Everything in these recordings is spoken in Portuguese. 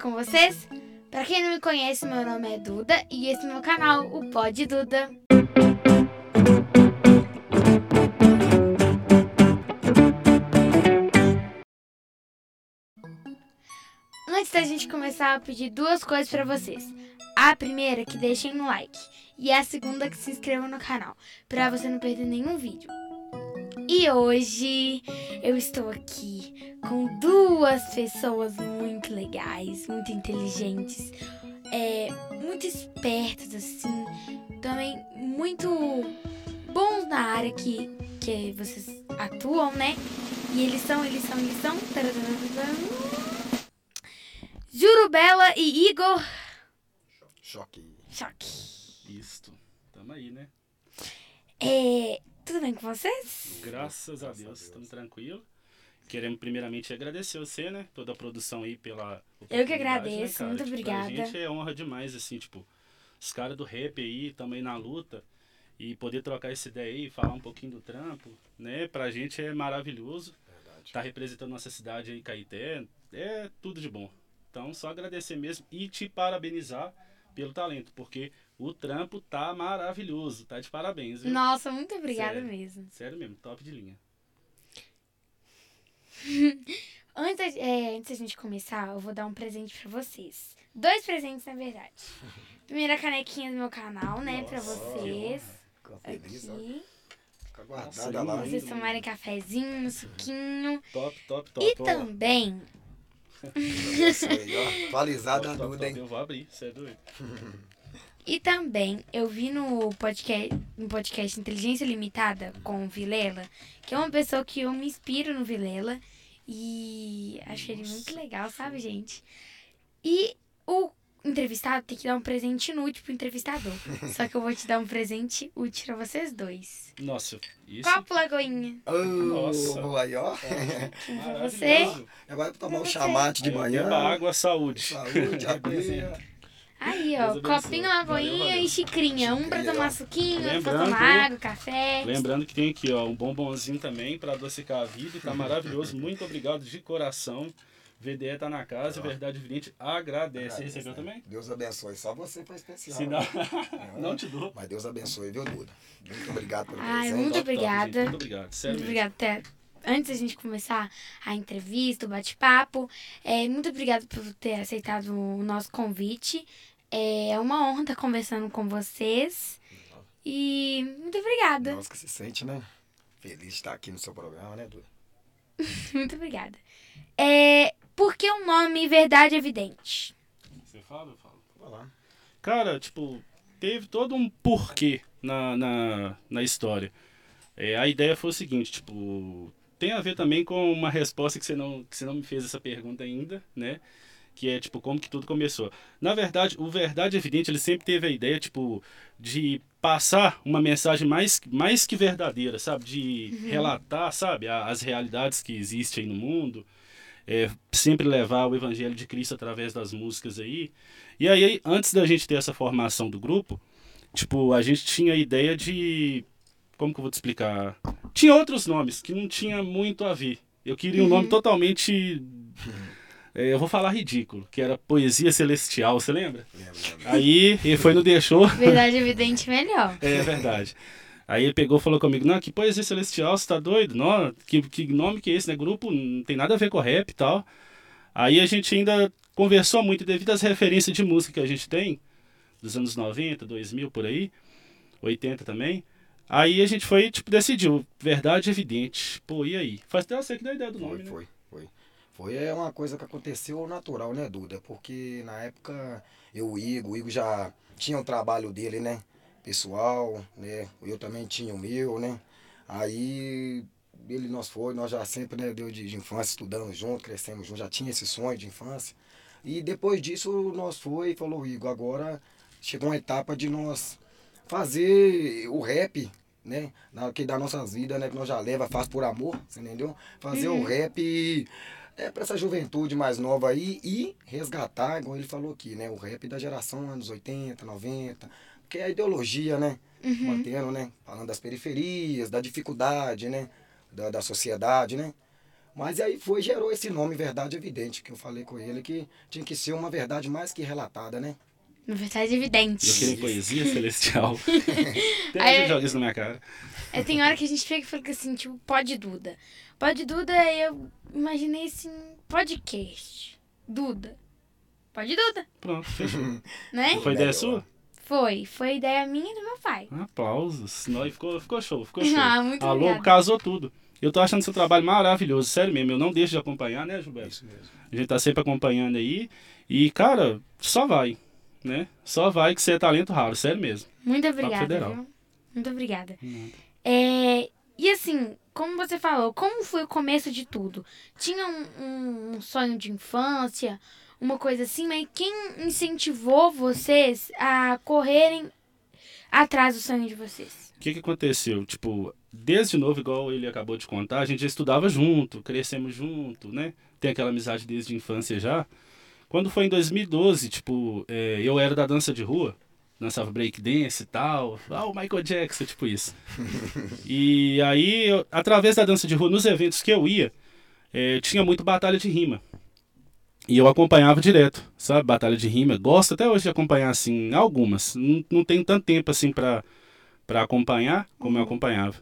com vocês? Pra quem não me conhece, meu nome é Duda e esse é meu canal, o Pod Duda. Antes da gente começar, eu pedir duas coisas pra vocês. A primeira que deixem um like e a segunda que se inscrevam no canal, pra você não perder nenhum vídeo. E hoje eu estou aqui com duas pessoas muito legais, muito inteligentes, é, muito espertas, assim, também muito bons na área que, que vocês atuam, né? E eles são, eles são, eles são. Jurubela e Igor Choque. Choque. Isto. Tamo aí, né? É, tudo bem com vocês? Graças a Deus, estamos tranquilos. Queremos primeiramente agradecer você, né? Toda a produção aí pela. Eu que oportunidade, agradeço, cara? muito Tipo, obrigada. Pra gente é honra demais, assim, tipo, os caras do rap aí também na luta. E poder trocar essa ideia aí, falar um pouquinho do trampo, né? Pra gente é maravilhoso. Verdade. Tá representando nossa cidade aí, Caeté. É tudo de bom. Então, só agradecer mesmo e te parabenizar pelo talento, porque o trampo tá maravilhoso. Tá de parabéns, viu? Nossa, muito obrigada Sério. mesmo. Sério mesmo, top de linha. Antes, é, antes da gente começar, eu vou dar um presente pra vocês. Dois presentes, na verdade. Primeira canequinha do meu canal, né, pra Nossa, vocês. Fica feliz, ó. Aqui. Fica Nossa, guardada lá. lindo. Vocês tomarem cafezinho, um suquinho. Top, top, top. E Ó, também. Atualizada top, a top, Duda, top. hein? Eu vou abrir, você é doido. E também, eu vi no podcast, no podcast Inteligência Limitada com o Vilela, que é uma pessoa que eu me inspiro no Vilela. E achei ele muito legal, sabe, gente? E o entrevistado tem que dar um presente inútil pro entrevistador. Só que eu vou te dar um presente útil pra vocês dois. Nossa, isso. Copo Lagoinha. Nossa. Nossa. aí, ó. Pra você. Maravilhoso. Vai tomar um Você. chamate de ó, manhã. beba água, saúde. Saúde, aguinha. Aí, ó, copinho, lagoinha Valeu, valeu. e xicrinha. Um pra tomar suquinho, outro pra tomar água, café. Lembrando que tem aqui, ó, um bombonzinho também pra adocicar a vida. Tá maravilhoso. Muito obrigado de coração. VDE tá na casa, Ó. Verdade Evidente agradece. Você recebeu né? também? Deus abençoe. Só você foi especial. Se não, É, não te dou. Mas Deus abençoe, viu, Duda? Muito obrigado pelo Ai, presente. muito Top, top, obrigada. gente. Muito obrigado. Sério Muito obrigada até. Antes da gente começar a entrevista, o bate-papo, é, muito obrigada por ter aceitado o nosso convite. É uma honra estar conversando com vocês. E muito obrigada. Nossa, que se sente, né? Feliz de estar aqui no seu programa, né, Duda? Muito obrigada. É, por que o nome Verdade Evidente? Você fala, eu falo. Vai lá. Cara, tipo, teve todo um porquê na, na, na história. É, a ideia foi o seguinte, tipo, tem a ver também com uma resposta que você não, que você não me fez essa pergunta ainda, né? Que é, tipo, como que tudo começou. Na verdade, o Verdade Evidente, ele sempre teve a ideia, tipo, de passar uma mensagem mais, mais que verdadeira, sabe? De relatar, sabe? As realidades que existem no mundo. É, sempre levar o evangelho de Cristo através das músicas aí. E aí, antes da gente ter essa formação do grupo, tipo, a gente tinha a ideia de. Como que eu vou te explicar? Tinha outros nomes que não tinha muito a ver. Eu queria um nome totalmente. É, eu vou falar ridículo, que era Poesia Celestial, você lembra? Lembra, lembra. Aí ele foi no deixou. Verdade Evidente melhor. É verdade. Aí ele pegou e falou comigo, não, que poesia celestial, você tá doido? Não, que, que nome que é esse, né? Grupo não tem nada a ver com rap e tal. Aí a gente ainda conversou muito, devido às referências de música que a gente tem, dos anos 90, 2000, por aí, 80 também. Aí a gente foi, tipo, decidiu, verdade evidente. Pô, e aí? Faz até você que dá ideia do nome, Foi, né? foi, foi. É uma coisa que aconteceu natural, né, Duda? Porque na época eu, o Igor, o Igor já tinha o trabalho dele, né? Pessoal, né? Eu também tinha o meu, né? Aí ele nós foi, nós já sempre, né, deu de, de infância, estudando junto, crescemos junto, já tinha esse sonho de infância. E depois disso nós foi e falou, Igor, agora chegou uma etapa de nós fazer o rap, né? Que das nossas vidas, né? Que nós já leva, faz por amor, você entendeu? Fazer o rap é para essa juventude mais nova aí e resgatar, igual ele falou aqui, né? O rap da geração anos 80, 90. Porque é a ideologia, né? Mantendo, né? Falando das periferias, da dificuldade, né? Da, da sociedade, né? Mas aí foi, gerou esse nome Verdade Evidente, que eu falei com ele, que tinha que ser uma verdade mais que relatada, né? Uma verdade evidente. Eu queria poesia celestial. Tem Aí- gente joga isso na minha cara. É, tem hora que a gente fica e fica assim, tipo, pode Duda. Pode Duda, eu imaginei assim, podcast. Duda. Pode Duda, Pronto, fechou. né? Foi ideia sua? Foi. Foi ideia minha e do meu pai. Aplausos. Não, e ficou, ficou show, ficou show. Ah, muito Alô, obrigada. casou tudo. Eu tô achando seu trabalho maravilhoso, sério mesmo. Eu não deixo de acompanhar, né, Gilberto? Isso mesmo. A gente tá sempre acompanhando aí. E, cara, só vai, né? Só vai que você é talento raro, sério mesmo. Muito obrigada, Federal. viu? Muito obrigada. Nada. É, e assim, como você falou, como foi o começo de tudo? Tinha um, um- sonho de infância, uma coisa assim, mas quem incentivou vocês a correrem atrás do sonho de vocês? O que, que aconteceu? Tipo, desde novo, igual ele acabou de contar, a gente já estudava junto, crescemos junto, né? Tem aquela amizade desde a infância já. Quando foi em 2012, tipo, é, eu era da dança de rua, dançava breakdance e tal. Ah, o Michael Jackson, tipo isso. e aí, eu- através da dança de rua, nos eventos que eu ia, é, tinha muito batalha de rima. E eu acompanhava direto, sabe? Batalha de rima. Gosto até hoje de acompanhar, assim, algumas. Não, não tenho tanto tempo, assim, pra, pra acompanhar como eu acompanhava.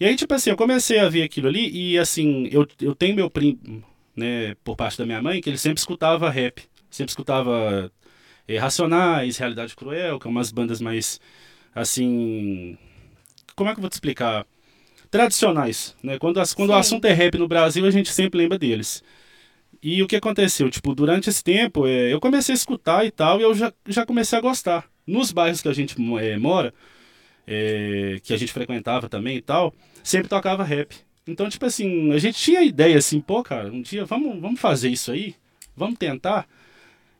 E aí, tipo assim, eu comecei a ver aquilo ali e, assim, eu, eu tenho meu primo, né, por parte da minha mãe, que ele sempre escutava rap. Sempre escutava eh, Racionais, Realidade Cruel, que é umas bandas mais, assim... Como é que eu vou te explicar? Tradicionais, né? Quando, as, quando o assunto é rap no Brasil, a gente sempre lembra deles. E o que aconteceu? Tipo, durante esse tempo, eh, eu comecei a escutar e tal, e eu já, já comecei a gostar. Nos bairros que a gente eh, mora, que a gente frequentava também e tal, sempre tocava rap. Então, tipo assim, a gente tinha a ideia assim, pô, cara, um dia vamos, vamos fazer isso aí, vamos tentar.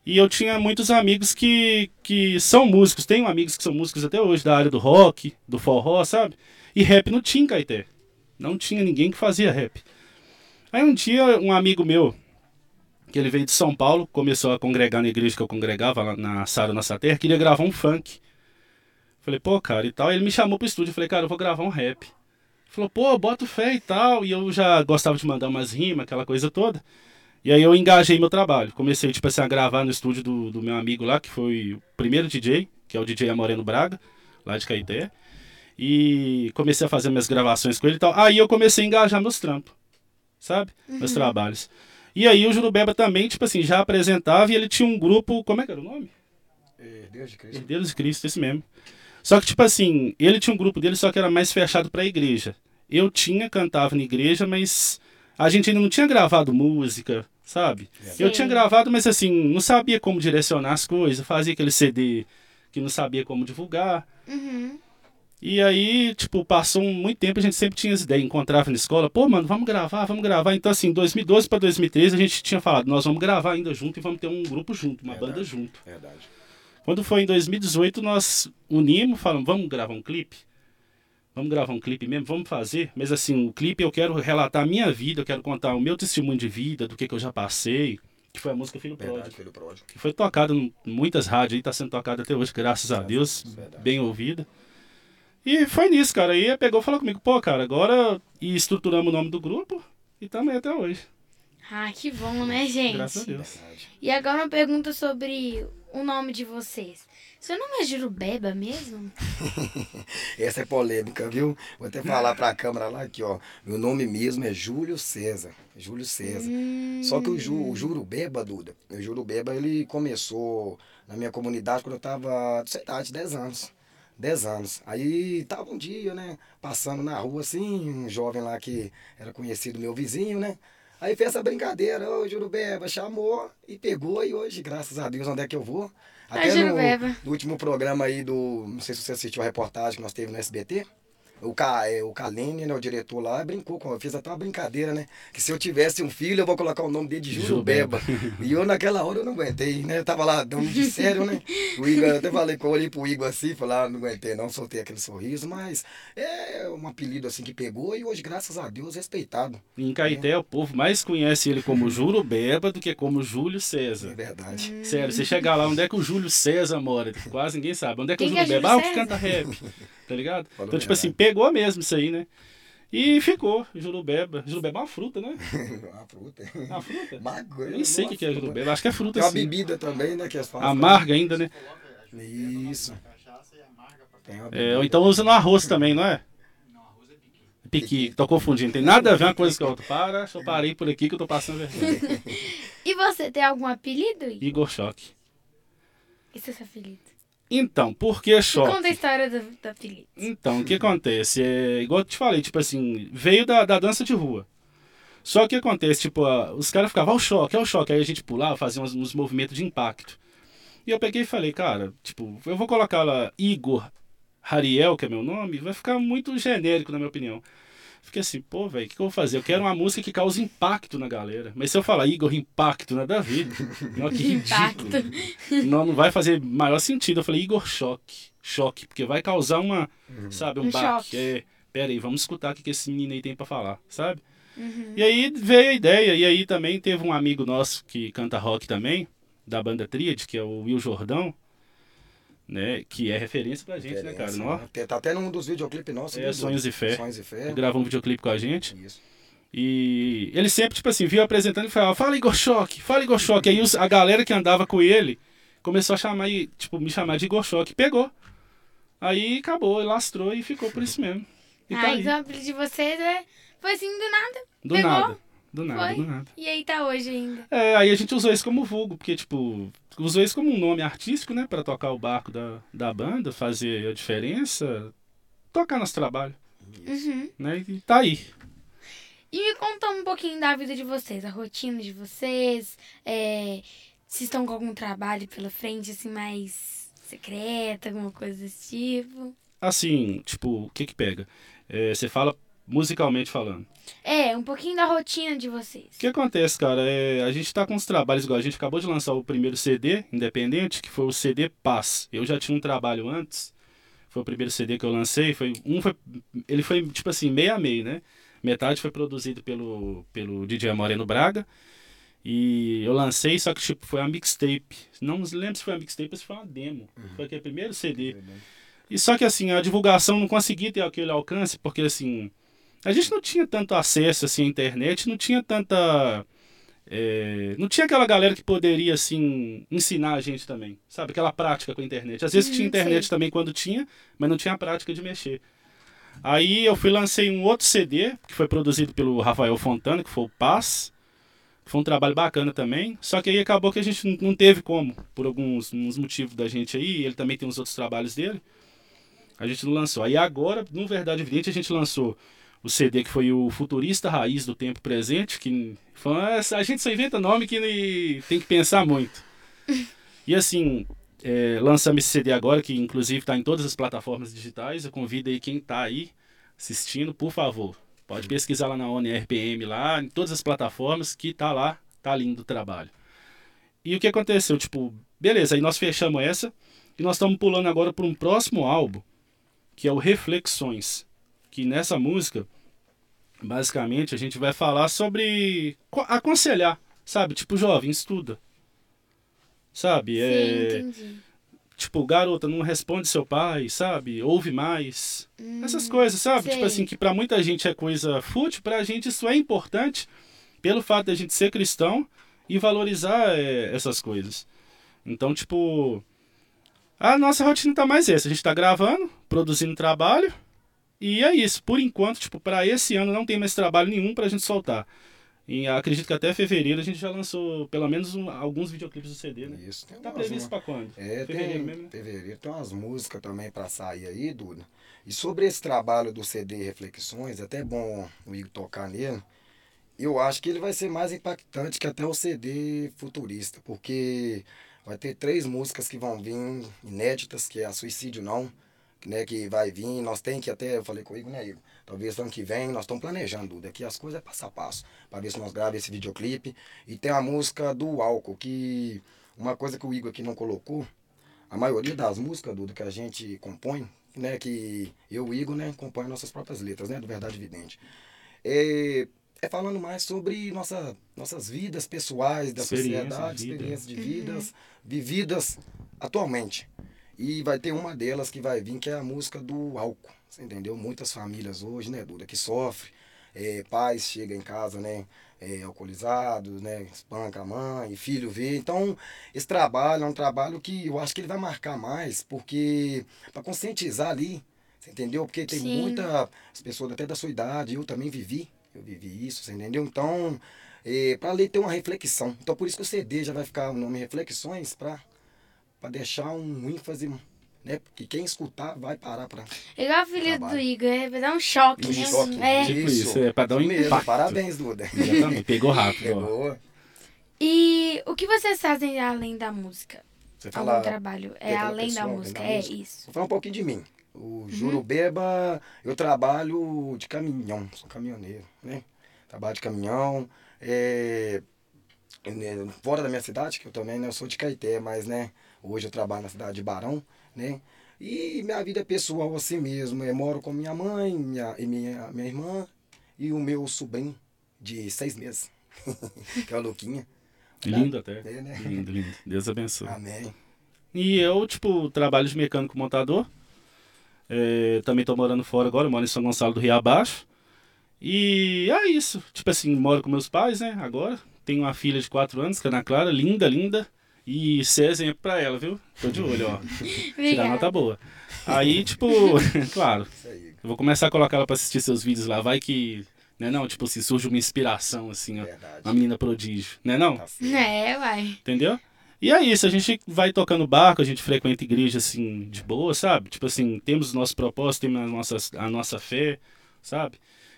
E eu tinha muitos amigos que, que são músicos, tenho amigos que são músicos até hoje, da área do rock, do forró, sabe? E rap não tinha Caeté. Não tinha ninguém que fazia rap. Aí um dia, um amigo meu, que ele veio de São Paulo, começou a congregar na igreja que eu congregava, lá na Sara Nossa Terra, queria gravar um funk. Falei, pô, cara, e tal. Ele me chamou pro estúdio, falei, cara, eu vou gravar um rap. Falou, pô, bota fé e tal. E eu já gostava de mandar umas rimas, aquela coisa toda. E aí eu engajei meu trabalho. Comecei, tipo assim, a gravar no estúdio do, do meu amigo lá, que foi o primeiro DJ, que é o DJ Amoreno Braga, lá de Caeté. E comecei a fazer minhas gravações com ele e tal. Aí eu comecei a engajar meus trampos, sabe? Meus trabalhos. E aí o Jurubeba também, tipo assim, já apresentava e ele tinha um grupo, como é que era o nome? É, Deus de Cristo. Herdeiros de Cristo, esse mesmo. Só que, tipo assim, ele tinha um grupo dele, só que era mais fechado pra igreja. Eu tinha, cantava na igreja, mas a gente ainda não tinha gravado música, sabe? Eu Sim. tinha gravado, mas assim, não sabia como direcionar as coisas, fazia aquele CD que não sabia como divulgar. Uhum. E aí, tipo, passou um- muito tempo, a gente sempre tinha as ideias, encontrava na escola, pô, mano, vamos gravar, vamos gravar. Então, assim, 2012 pra 2013, a gente tinha falado, nós vamos gravar ainda junto e vamos ter um grupo junto, uma Verdade. banda junto. Verdade. Quando foi em 2018, nós unimos, falamos, vamos gravar um clipe? Vamos gravar um clipe mesmo? Vamos fazer? Mas assim, o clipe eu quero relatar a minha vida, eu quero contar o meu testemunho de vida, do que, que eu já passei, que foi a música Filho Pródigo, filho pródigo. que foi tocada em muitas rádios e está sendo tocada até hoje, graças a Deus, Verdade. bem ouvida. E foi nisso, cara. Aí pegou e falou comigo, pô, cara, agora e estruturamos o nome do grupo e aí até hoje. Ah, que bom, né, gente? Graças a Deus. Verdade. E agora uma pergunta sobre o nome de vocês. Seu nome é Jurubeba mesmo? Essa é polêmica, viu? Vou até falar pra câmera lá aqui, ó. Meu nome mesmo é Júlio César. Júlio César. Hum, Só que o, Ju, o Jurubeba, Duda, o Jurubeba, ele começou na minha comunidade quando eu tava, sei lá, de 10 anos. 10 anos. Aí tava um dia, né, passando na rua assim, um jovem lá que era conhecido meu vizinho, né? Aí fez essa brincadeira, ô Jurubeba, chamou e pegou, e hoje, graças a Deus, onde é que eu vou? Ah, Jurubeba. no, no último programa aí do. Não sei se você assistiu a reportagem que nós teve no SBT. O, Ca, é, o Kalene, né, o diretor lá, brincou com. Fez até uma brincadeira, né? Que se eu tivesse um filho, eu vou colocar o nome dele de Jurubeba. e eu, naquela hora, eu não aguentei, né? Eu tava lá dando de sério, né? O Igor, eu até falei eu olhei pro Igor assim, falei, ah, não aguentei, não, soltei aquele sorriso, mas é um apelido assim que pegou e hoje, graças a Deus, respeitado. Em Caeté, o povo mais conhece ele como Jurubeba do que como Júlio É César. verdade. Sério, você chegar lá, onde é que o Júlio César mora? Quase ninguém sabe. Onde é que Quem o que é Júlio Beba? Júlio Ah, o que canta rap. Tá ligado? Falou então, tipo assim, pegou mesmo isso aí, né? E ficou, jurubeba. Jurubeba é uma fruta, né? uma fruta. É uma fruta? Mago, Nem sei o que, que é jurubeba. Acho que é fruta Tem uma sim. bebida também, né? Que as fazem. Amarga ainda, né? Isso. É, ou então usa no arroz também, não é? Piqui, tô confundindo. Tem nada a ver uma coisa com a outra. Para, eu parei por aqui que eu tô passando vergonha. E você tem algum apelido? Igor? Igor Choque. Esse é seu apelido. Então, por que choque? conta a história do apelido. Então, o que acontece? É, igual eu te falei, tipo assim, veio da, da dança de rua. Só que acontece, tipo, a- os caras ficavam, ó o choque, ó o choque. Aí a gente pulava, fazia uns, uns movimentos de impacto. E eu peguei e falei, cara, tipo, eu vou colocar lá Igor Hariel, que é meu nome, vai ficar muito genérico, na minha opinião. Fiquei assim, pô, velho, o que, que eu vou fazer? Eu quero uma música que cause impacto na galera. Mas se eu falar Igor Impacto, nada a ver. Não, que ridículo. Não, não vai fazer maior sentido. Eu falei, Igor Choque. Choque, porque vai causar uma, sabe, um, Um baque. choque. É, pera aí, vamos escutar o que que esse menino aí tem pra falar, sabe? Uhum. E aí veio a ideia, e aí também teve um amigo nosso que canta rock também, da banda Tríade, que é o Will Jordão, né? Que é referência pra gente, né, cara? Referência, Não? né? Tem- Tá até num dos videoclipes nossos. É, viu, Sonhos Dudu? e Fé. Sonhos e Fé. Ele gravou um videoclipe com a gente. Isso. E ele sempre, tipo assim, viu apresentando e falava, fala Igor Choque, fala Igor Choque. Aí os- a galera que andava com ele começou a chamar, e, tipo, me chamar de Igor Choque. Pegou. Aí acabou, lastrou e ficou por isso mesmo. E tá ah, aí. então o apelido de vocês é... foi assim do nada. Do pegou? nada. Do nada, Foi? do nada. E aí tá hoje ainda. É, aí a gente usou isso como vulgo, porque, tipo, usou isso como um nome artístico, né? Pra tocar o barco da, da banda, fazer a diferença, tocar nosso trabalho, Uhum. né? E tá aí. E me conta um pouquinho da vida de vocês, a rotina de vocês, é, se estão com algum trabalho pela frente, assim, mais secreta, alguma coisa desse tipo. Assim, tipo, o que que pega? É, você fala musicalmente falando. É, um pouquinho da rotina de vocês. O que acontece, cara? É, a gente tá com uns trabalhos igual. A gente acabou de lançar o primeiro CD independente, que foi o CD Paz. Eu já tinha um trabalho antes. Foi o primeiro CD que eu lancei. Foi, um foi, ele foi, tipo assim, meio a meio, né? Metade foi produzido pelo, pelo DJ Moreno Braga. E eu lancei, só que tipo, foi uma mixtape. Não lembro se foi uma mixtape ou se foi uma demo. Foi aquele primeiro CD. E só que assim, a divulgação não conseguia ter aquele alcance, porque assim, a gente não tinha tanto acesso assim à internet, não tinha tanta. é, não tinha aquela galera que poderia assim ensinar a gente também, sabe? Aquela prática com a internet. Às vezes Uhum, tinha internet sei. também quando tinha, mas não tinha a prática de mexer. Aí eu fui lancei um outro CD que foi produzido pelo Rafael Fontana, que foi o Paz. Foi um trabalho bacana também. Só que aí acabou que a gente não- teve como, por alguns uns motivos da gente aí. Ele também tem os outros trabalhos dele. A gente não lançou. Aí agora, no Verdade Evidente, a gente lançou o CD que foi o Futurista Raiz do Tempo Presente, que a gente só inventa nome que tem que pensar muito. E assim, é, lançamos esse CD agora, que inclusive está em todas as plataformas digitais. Eu convido aí quem está aí assistindo, por favor, pode pesquisar lá na ONU RPM, lá, em todas as plataformas, que tá lá, tá lindo o trabalho. E o que aconteceu? Tipo, beleza, aí nós fechamos essa e nós estamos pulando agora para um próximo álbum, que é o Reflexões. Que nessa música, basicamente, a gente vai falar sobre co- aconselhar, sabe? Tipo, jovem, estuda. Sabe? Sim, É, entendi. tipo, garota, não responde seu pai, sabe? Ouve mais. Essas coisas, sabe? Hum, sei. Tipo assim, que pra muita gente é coisa fútil, pra gente isso é importante pelo fato da gente ser cristão e valorizar é, essas coisas. Então, tipo, a nossa rotina tá mais essa. A gente tá gravando, produzindo trabalho e é isso. Por enquanto, tipo, pra esse ano não tem mais trabalho nenhum pra gente soltar. E acredito que até fevereiro a gente já lançou pelo menos um- alguns videoclipes do CD, né? Isso. Tem Tá umas- previsto pra quando? É, Fevereiro tem, mesmo, né? fevereiro tem umas músicas também pra sair aí, Duda. E sobre esse trabalho do CD Reflexões, é até bom o Igor tocar nele. Eu acho que ele vai ser mais impactante que até o CD Futurista, porque vai ter três músicas que vão vir inéditas, que é a Suicídio Não, né, que vai vir, nós tem que até, eu falei com o Igor, né, Igor? Talvez ano que vem, nós estamos planejando, Duda, aqui as coisas é passo a passo, para ver se nós gravamos esse videoclipe. E tem a música do Álcool, que uma coisa que o Igor aqui não colocou, a maioria das músicas, Duda, que a gente compõe, né, que eu, o Igor, né, compõe nossas próprias letras, né, do Verdade Evidente. É, é falando mais sobre nossa, nossas vidas pessoais, da sociedade, vida. experiências de vidas vividas atualmente. E vai ter uma delas que vai vir, que é a música do álcool. Você entendeu? Muitas famílias hoje, né, Duda, que sofrem. É, pais chegam em casa, né, é, alcoolizados, né, espanca a mãe, filho vê. Então, esse trabalho é um trabalho que eu acho que ele vai marcar mais, porque para conscientizar ali, você entendeu? Porque tem Sim. muitas pessoas até da sua idade, eu também vivi, eu vivi isso, você entendeu? Então, é, para ali ter uma reflexão. Então, por isso que o CD já vai ficar o nome Reflexões, para deixar um ênfase, né? Porque quem escutar vai parar para Igual a filha do. Igor, é, vai dar um choque, um né? choque. É. Tipo isso, é pra dar um Isso mesmo, impacto. Parabéns, Duda. Exatamente, Pegou rápido, ó. Pegou. E o que vocês fazem além da música? Você Algum fala, trabalho? É além da pessoal, além música, da é música? isso. vou falar um pouquinho de mim. O Jurubeba, eu trabalho de caminhão, sou caminhoneiro, né? Trabalho de caminhão, é, né, fora da minha cidade, que eu também, né, eu sou de Caeté, mas, né, hoje eu trabalho na cidade de Barão, né? E minha vida pessoal assim mesmo, eu moro com minha mãe, minha, e minha, minha irmã e o meu sobrinho de seis meses, que é o Luquinha. Lindo até. É, né? Lindo, lindo. Deus abençoe. Amém. E eu, tipo, trabalho de mecânico montador. É, também tô morando fora agora, moro em São Gonçalo do Rio Abaixo. E é isso. Tipo assim, moro com meus pais, né? Agora. Tenho uma filha de 4 anos, que é a Ana Clara, linda, linda. E ser exemplo pra ela, viu? Tô de olho, ó. Tirar nota boa. Aí, tipo, claro, eu vou começar a colocar ela pra assistir seus vídeos lá. Vai que, né não? Tipo assim, surge uma inspiração, assim, ó. verdade. Uma menina prodígio, né não? Tá. É, uai. Entendeu? E é isso, a gente vai tocando barco, a gente frequenta igreja assim, de boa, sabe? Tipo assim, temos o nosso propósito, temos a nossa, a nossa fé, sabe?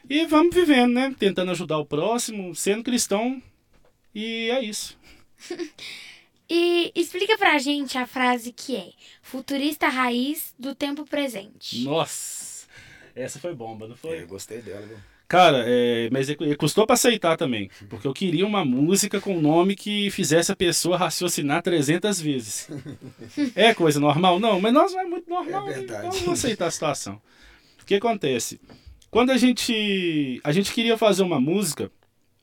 E vamos vivendo, né? Tentando ajudar o próximo, sendo cristão. E é isso. E explica pra gente a frase que é futurista raiz do tempo presente. Nossa! Essa foi bomba, não É, foi? eu gostei dela, viu? Cara, é, mas ele custou pra aceitar também. Porque eu queria uma música com um nome que fizesse a pessoa raciocinar 300 vezes. É coisa normal? Não, mas nós não é muito normal, É verdade. então vamos aceitar a situação. O que acontece? Quando a gente. A gente queria fazer uma música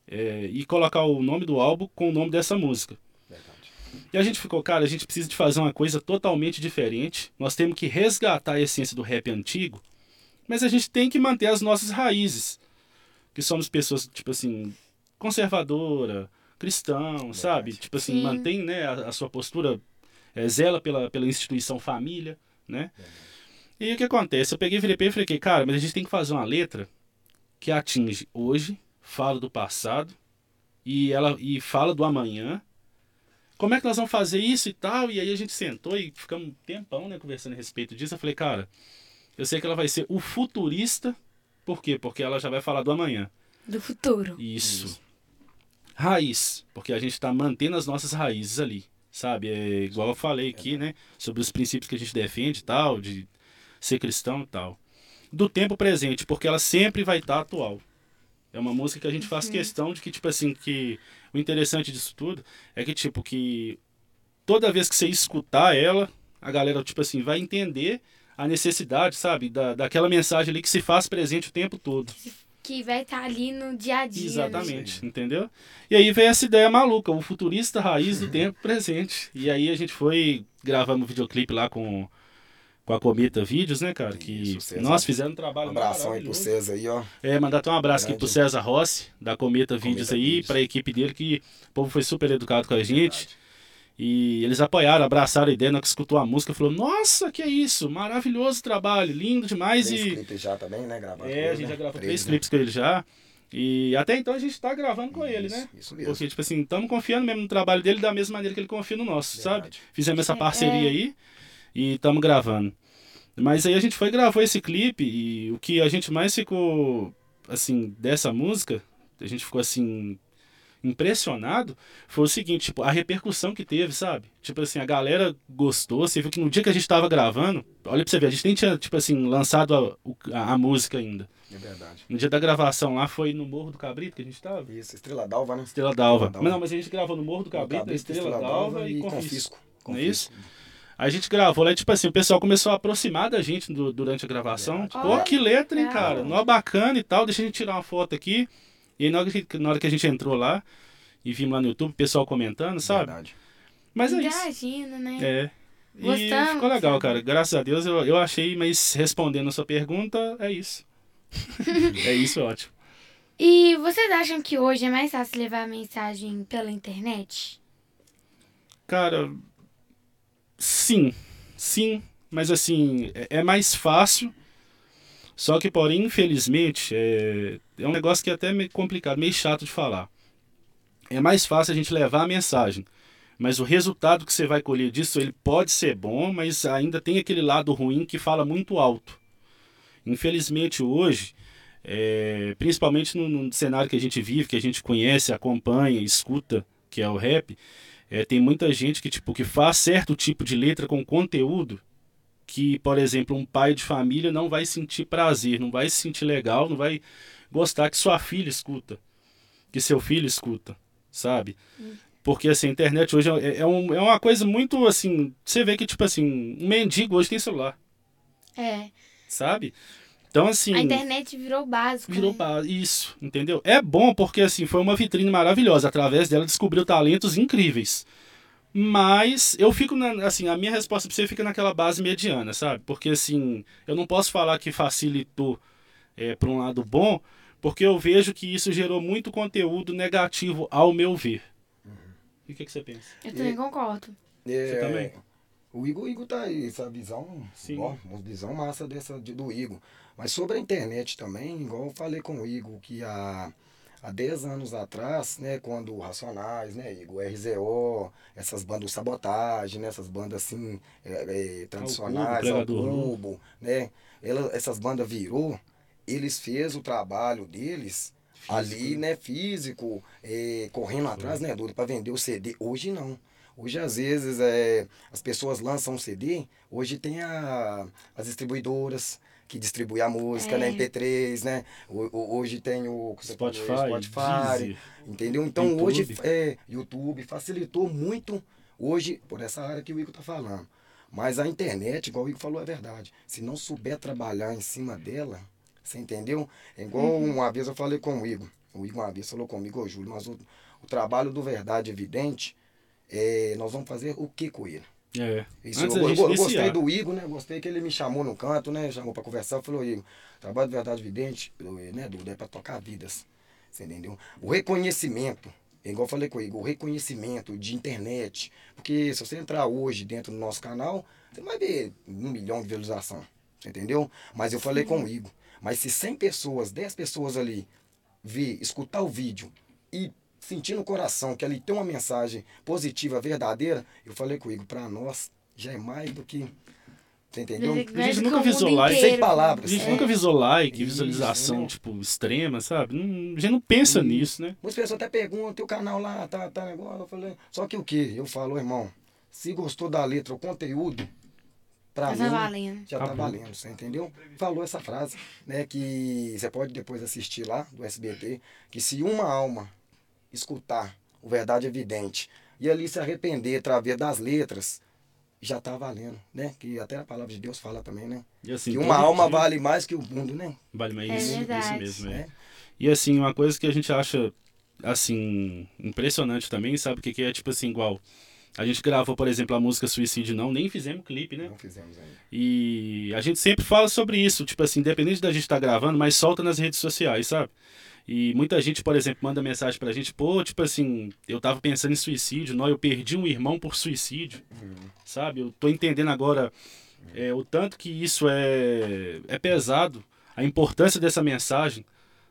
é, e colocar o nome do álbum com o nome dessa música. E a gente ficou, cara, a gente precisa de fazer uma coisa totalmente diferente. Nós temos que resgatar a essência do rap antigo, mas a gente tem que manter as nossas raízes. Que somos pessoas, tipo assim, conservadora, cristão, sabe? Tipo assim, Sim. mantém né, a, a sua postura, é, zela pela, pela instituição família, né? E o que acontece? Eu peguei, pra ele e falei, cara, mas a gente tem que fazer uma letra que atinge hoje, fala do passado e ela e fala do amanhã. Como é que nós vamos fazer isso e tal? E aí a gente sentou e ficamos um tempão, né, conversando a respeito disso. Eu falei, cara, eu sei que ela vai ser o futurista. Por quê? Porque ela já vai falar do amanhã. Do futuro. Isso. Raiz, porque a gente está mantendo as nossas raízes ali, sabe? É igual eu falei aqui, né? Sobre os princípios que a gente defende e tal, de ser cristão e tal. Do tempo presente, porque ela sempre vai estar atual. É uma música que a gente faz questão de que, tipo assim, que o interessante disso tudo é que, tipo, que toda vez que você escutar ela, a galera, tipo assim, vai entender a necessidade, sabe? Da, daquela mensagem ali que se faz presente o tempo todo. Que vai estar ali no dia a dia. Né? Exatamente, entendeu? E aí veio essa ideia maluca, o futurista raiz do tempo presente. E aí a gente foi gravando um videoclipe lá com, com a Cometa Vídeos, né, cara? Que Isso, nós fizemos um Um trabalho abração aí pro. César aí, ó. É, mandar até um abraço aqui Grande. pro César Rossi, da Cometa Vídeos aí, Vídeos. pra equipe dele, que o povo foi super educado com a gente. Verdade. E eles apoiaram, abraçaram a ideia, na que escutou a música, falou, nossa, que é isso, maravilhoso trabalho, lindo demais. Três e clipes já também, né? Gravado com É, ele, a gente né? já gravou Três, três né? clipes com ele já. E até então a gente tá gravando com ele, Isso, né? Isso mesmo. Porque, tipo assim, estamos confiando mesmo no trabalho dele da mesma maneira que ele confia no nosso, sabe? Verdade. Fizemos essa É, parceria é. aí e estamos gravando. Mas aí a gente foi e gravou esse clipe e o que a gente mais ficou, assim, dessa música, a gente ficou assim, impressionado, foi o seguinte, tipo, a repercussão que teve, sabe? Tipo assim, a galera gostou, você viu que no dia que a gente tava gravando, olha pra você ver, a gente nem tinha, tipo assim, lançado a, a, a música ainda. É verdade. No dia da gravação lá foi no Morro do Cabrito que a gente tava. Isso, Estrela d'Alva, né? Estrela d'Alva. Estrela não, mas a gente gravou no Morro do Cabrito, Cabrito, Estrela d'Alva e Confisco. Confisco. Não é isso? A gente gravou lá, e, tipo assim, o pessoal começou a aproximar da gente du- durante a gravação. Pô, que letra, hein, cara? Nó bacana e tal. Deixa a gente tirar uma foto aqui. E na hora que, na hora que a gente entrou lá e vimos lá no YouTube, o pessoal comentando, sabe? Verdade. Mas é isso. Interagindo, né? É. E Gostamos, ficou legal, cara. Graças a Deus eu, eu achei, mas respondendo a sua pergunta, é isso. é isso, ótimo. E vocês acham que hoje é mais fácil levar a mensagem pela internet? Cara, sim, sim, mas assim, é, é mais fácil. Só que, porém, infelizmente, é, é um negócio que é até meio complicado, meio chato de falar. É mais fácil a gente levar a mensagem, mas o resultado que você vai colher disso, ele pode ser bom, mas ainda tem aquele lado ruim que fala muito alto. Infelizmente, hoje, é, principalmente no, no cenário que a gente vive, que a gente conhece, acompanha, escuta, que é o rap, é, tem muita gente que, tipo, que faz certo tipo de letra com conteúdo que, por exemplo, um pai de família não vai sentir prazer, não vai se sentir legal, não vai gostar que sua filha escuta, que seu filho escuta, sabe? Porque, assim, a internet hoje é, é, um, é uma coisa muito, assim, você vê que, tipo assim, um mendigo hoje tem celular, É. sabe? Então, assim... A internet virou básico. Virou né? ba- isso, entendeu? É bom porque assim foi uma vitrine maravilhosa. Através dela descobriu talentos incríveis. Mas eu fico na, assim, a minha resposta pra você fica naquela base mediana, sabe? Porque assim, eu não posso falar que facilitou é, para um lado bom, porque eu vejo que isso gerou muito conteúdo negativo ao meu ver. E o que, que você pensa? Eu também concordo. É, Você também? O Igor, o Igor tá aí, essa visão, Sim. ó, uma visão massa dessa de- do Igor. Mas sobre a internet também, igual eu falei com o Igor, que há, há 10 anos atrás, né, quando o Racionais, né, Igor, RZO, essas bandas sabotagem, né, essas bandas assim, é, é, tradicionais, ao né? cubo, né, ela, essas bandas virou, eles fez o trabalho deles ali, né, físico, é, correndo atrás, né, doido, para vender o CD. Hoje não. Hoje, às vezes, é, as pessoas lançam um CD, hoje tem a, as distribuidoras que distribuem a música, É. né, MP3, né? Ho- ho- Hoje tem o Spotify, Spotify Deezer. entendeu? Então, YouTube. hoje, é, YouTube facilitou muito, hoje, por essa área que o Igor tá falando. Mas a internet, igual o Igor falou, é verdade. Se não souber trabalhar em cima dela, você entendeu? É igual uma vez eu falei com o Igor. O Igor uma vez falou comigo, ô Júlio, mas o, o trabalho do Verdade Evidente, é, nós vamos fazer o que com ele? É. Isso, eu, eu- eu gostei do Igor, né? Gostei que ele me chamou no canto, né? Chamou pra conversar, falou, Igor, trabalho de verdade evidente, né, Duda, é pra tocar vidas. Você entendeu? O reconhecimento, é igual eu falei com o Igor, o reconhecimento de internet. Porque se você entrar hoje dentro do nosso canal, você vai ver um milhão de visualização. Você entendeu? Mas eu falei com o Igor. Mas se 100 pessoas, 10 pessoas ali ver, escutar o vídeo e sentir no coração que ali tem uma mensagem positiva, verdadeira, eu falei com o Igor, pra nós já é mais do que. Você entendeu? Mas- A gente nunca visou like. Sem palavras, A gente É. nunca visou like, Isso, visualização, não. tipo, extrema, sabe? Não- a gente não pensa Isso. nisso, né? Muitas pessoas até perguntam, teu canal lá, tá, tá negócio. Eu falei, só que o que? Eu falo, irmão, se gostou da letra, o conteúdo, pra Mas mim, tá valendo. já tá Acabou. valendo, você entendeu? Falou essa frase, né? Que você pode depois assistir lá do SBT, que se uma alma escutar o Verdade Evidente e ali se arrepender através das letras, já tá valendo, né? Que até a palavra de Deus fala também, né? E, assim, que uma alma dia- vale mais que o mundo, né? Vale mais É isso, isso mesmo, é. É. E assim, uma coisa que a gente acha, assim, impressionante também, sabe o que, que é? Tipo assim, igual. A gente gravou, por exemplo, a música Suicídio Não, nem fizemos clipe, né? Não fizemos ainda. E a gente sempre fala sobre isso, tipo assim, independente da gente estar gravando, mas solta nas redes sociais, sabe? E muita gente, por exemplo, manda mensagem pra gente, pô, tipo assim, eu tava pensando em suicídio, não, eu perdi um irmão por suicídio, sabe? Eu tô entendendo agora é, o tanto que isso é, é pesado, a importância dessa mensagem,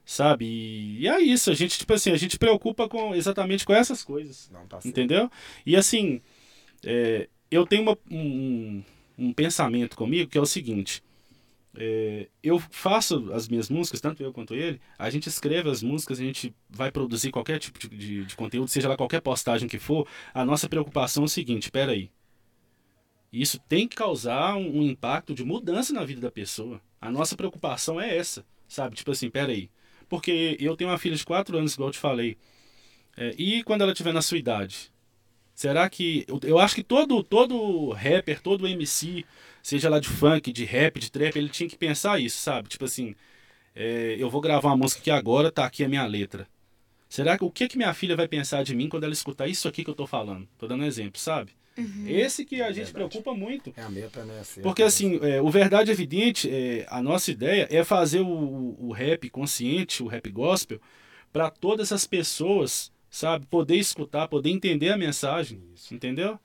sabe? E, e é isso, a gente, tipo assim, a gente preocupa com exatamente com essas coisas. Não tá. Entendeu? E assim, é, eu tenho uma- um, um pensamento comigo que é o seguinte. É, eu faço as minhas músicas, tanto eu quanto ele, a gente escreve as músicas, a gente vai produzir qualquer tipo de, de, de conteúdo, seja lá qualquer postagem que for, a nossa preocupação é o seguinte, peraí, isso tem que causar um, um impacto de mudança na vida da pessoa. A nossa preocupação é essa, sabe? Tipo assim, peraí, porque eu tenho uma filha de 4 anos, igual eu te falei, é, e quando ela tiver na sua idade? Será que. Eu, eu acho que todo, todo rapper, todo MC, seja lá de funk, de rap, de trap, ele tinha que pensar isso, sabe? Tipo assim, é, eu vou gravar uma música que agora tá aqui a minha letra. Será que o que, que minha filha vai pensar de mim quando ela escutar isso aqui que eu tô falando? Tô dando um exemplo, sabe? Uhum. Esse que a É gente verdade. preocupa muito. É a meta, né? certa, Porque assim, é, o Verdade Evidente, é, a nossa ideia é fazer o, o rap consciente, o rap gospel, para todas as pessoas, sabe, poder escutar, poder entender a mensagem, Isso. entendeu?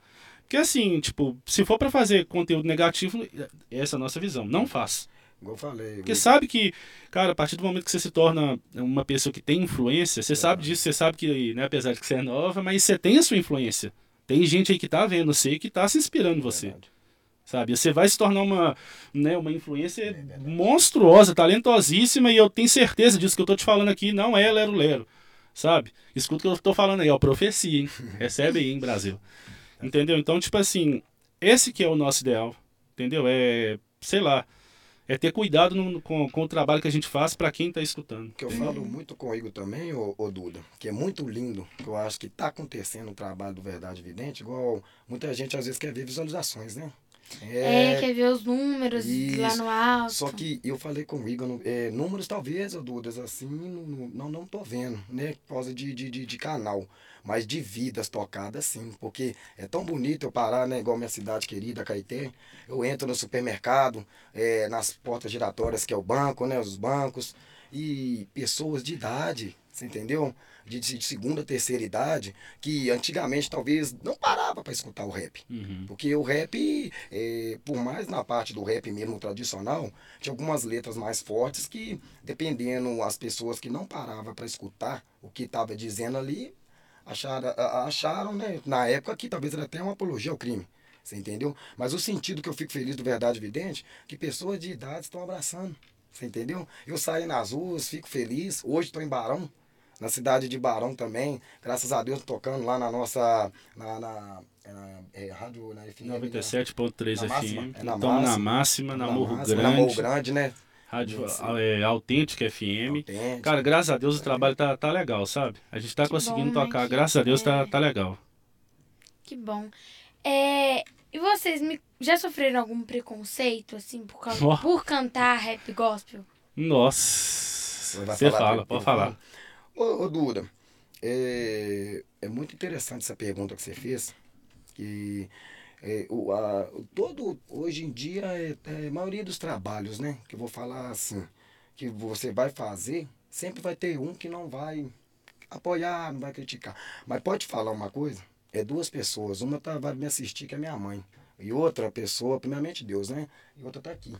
Porque assim, tipo, se for para fazer conteúdo negativo, essa é a nossa visão, não faz. Igual eu falei. Porque sabe que, cara, a partir do momento que você se torna uma pessoa que tem influência, você sabe disso, você sabe que, né, apesar de que você é nova, mas você tem a sua influência. Tem gente aí que tá vendo você e que tá se inspirando em você Verdade. sabe? Você vai se tornar uma, né, uma influência É monstruosa, talentosíssima, e eu tenho certeza disso que eu tô te falando aqui, não é Lero Lero, sabe? Escuta o que eu tô falando aí, ó, profecia, hein? Recebe aí, hein, Brasil. Entendeu? Então, tipo assim, esse que é o nosso ideal, entendeu? É, sei lá, é ter cuidado no- com, com o trabalho que a gente faz para quem tá escutando. que eu falo muito com o Igor também, ô, ô Duda, que é muito lindo, que eu acho que está acontecendo o trabalho do Verdade Vidente, igual muita gente às vezes quer ver visualizações, né? É, quer ver os números lá Isso. no alto. Só que eu falei com o Igor, no- é, números talvez, ô Dudas, assim, não, não, não, não tô vendo, né? Por causa de, de, de, de canal. Mas de vidas tocadas, sim. Porque é tão bonito eu parar, né? Igual minha cidade querida, Caeté. Eu entro no supermercado, é, nas portas giratórias, que é o banco, né? Os bancos. E pessoas de idade, você entendeu? De, de segunda, terceira idade, que antigamente talvez não parava para escutar o rap. Uhum. Porque o rap, é, por mais na parte do rap mesmo tradicional, tinha algumas letras mais fortes que, dependendo as pessoas que não paravam para escutar o que estava dizendo ali, acharam, acharam, né, na época que talvez era até uma apologia ao crime. Você entendeu? Mas o sentido que eu fico feliz do Verdade Evidente, que pessoas de idade estão abraçando. Você entendeu? Eu saio nas ruas, fico feliz. Hoje estou em Barão, na cidade de Barão também. Graças a Deus tocando lá na nossa. Na, na, na, é, rádio na FM. né? 97.3 Na FM. máxima, é na Estamos na máxima. máxima, na, Morro máxima, Grande. Na Morro Grande, né? Rádio é, Autêntica FM. Cara, graças a Deus o trabalho tá, tá legal, sabe? A gente tá Que conseguindo bom, tocar, graças a Deus tá, é. tá legal. Que bom. É, e vocês me- já sofreram algum preconceito, assim, por, causa, Ó. por cantar rap gospel? Nossa. Você falar fala, pode falar. Ô, ô Duda, é, é muito interessante essa pergunta que você fez. Que é, o, a, todo, hoje em dia, é, é a maioria dos trabalhos, né? Que eu vou falar assim, que você vai fazer, sempre vai ter um que não vai apoiar, não vai criticar. Mas pode falar uma coisa? É duas pessoas. Uma tá, vai me assistir, que é minha mãe. E outra pessoa, primeiramente Deus, né? E outra tá aqui.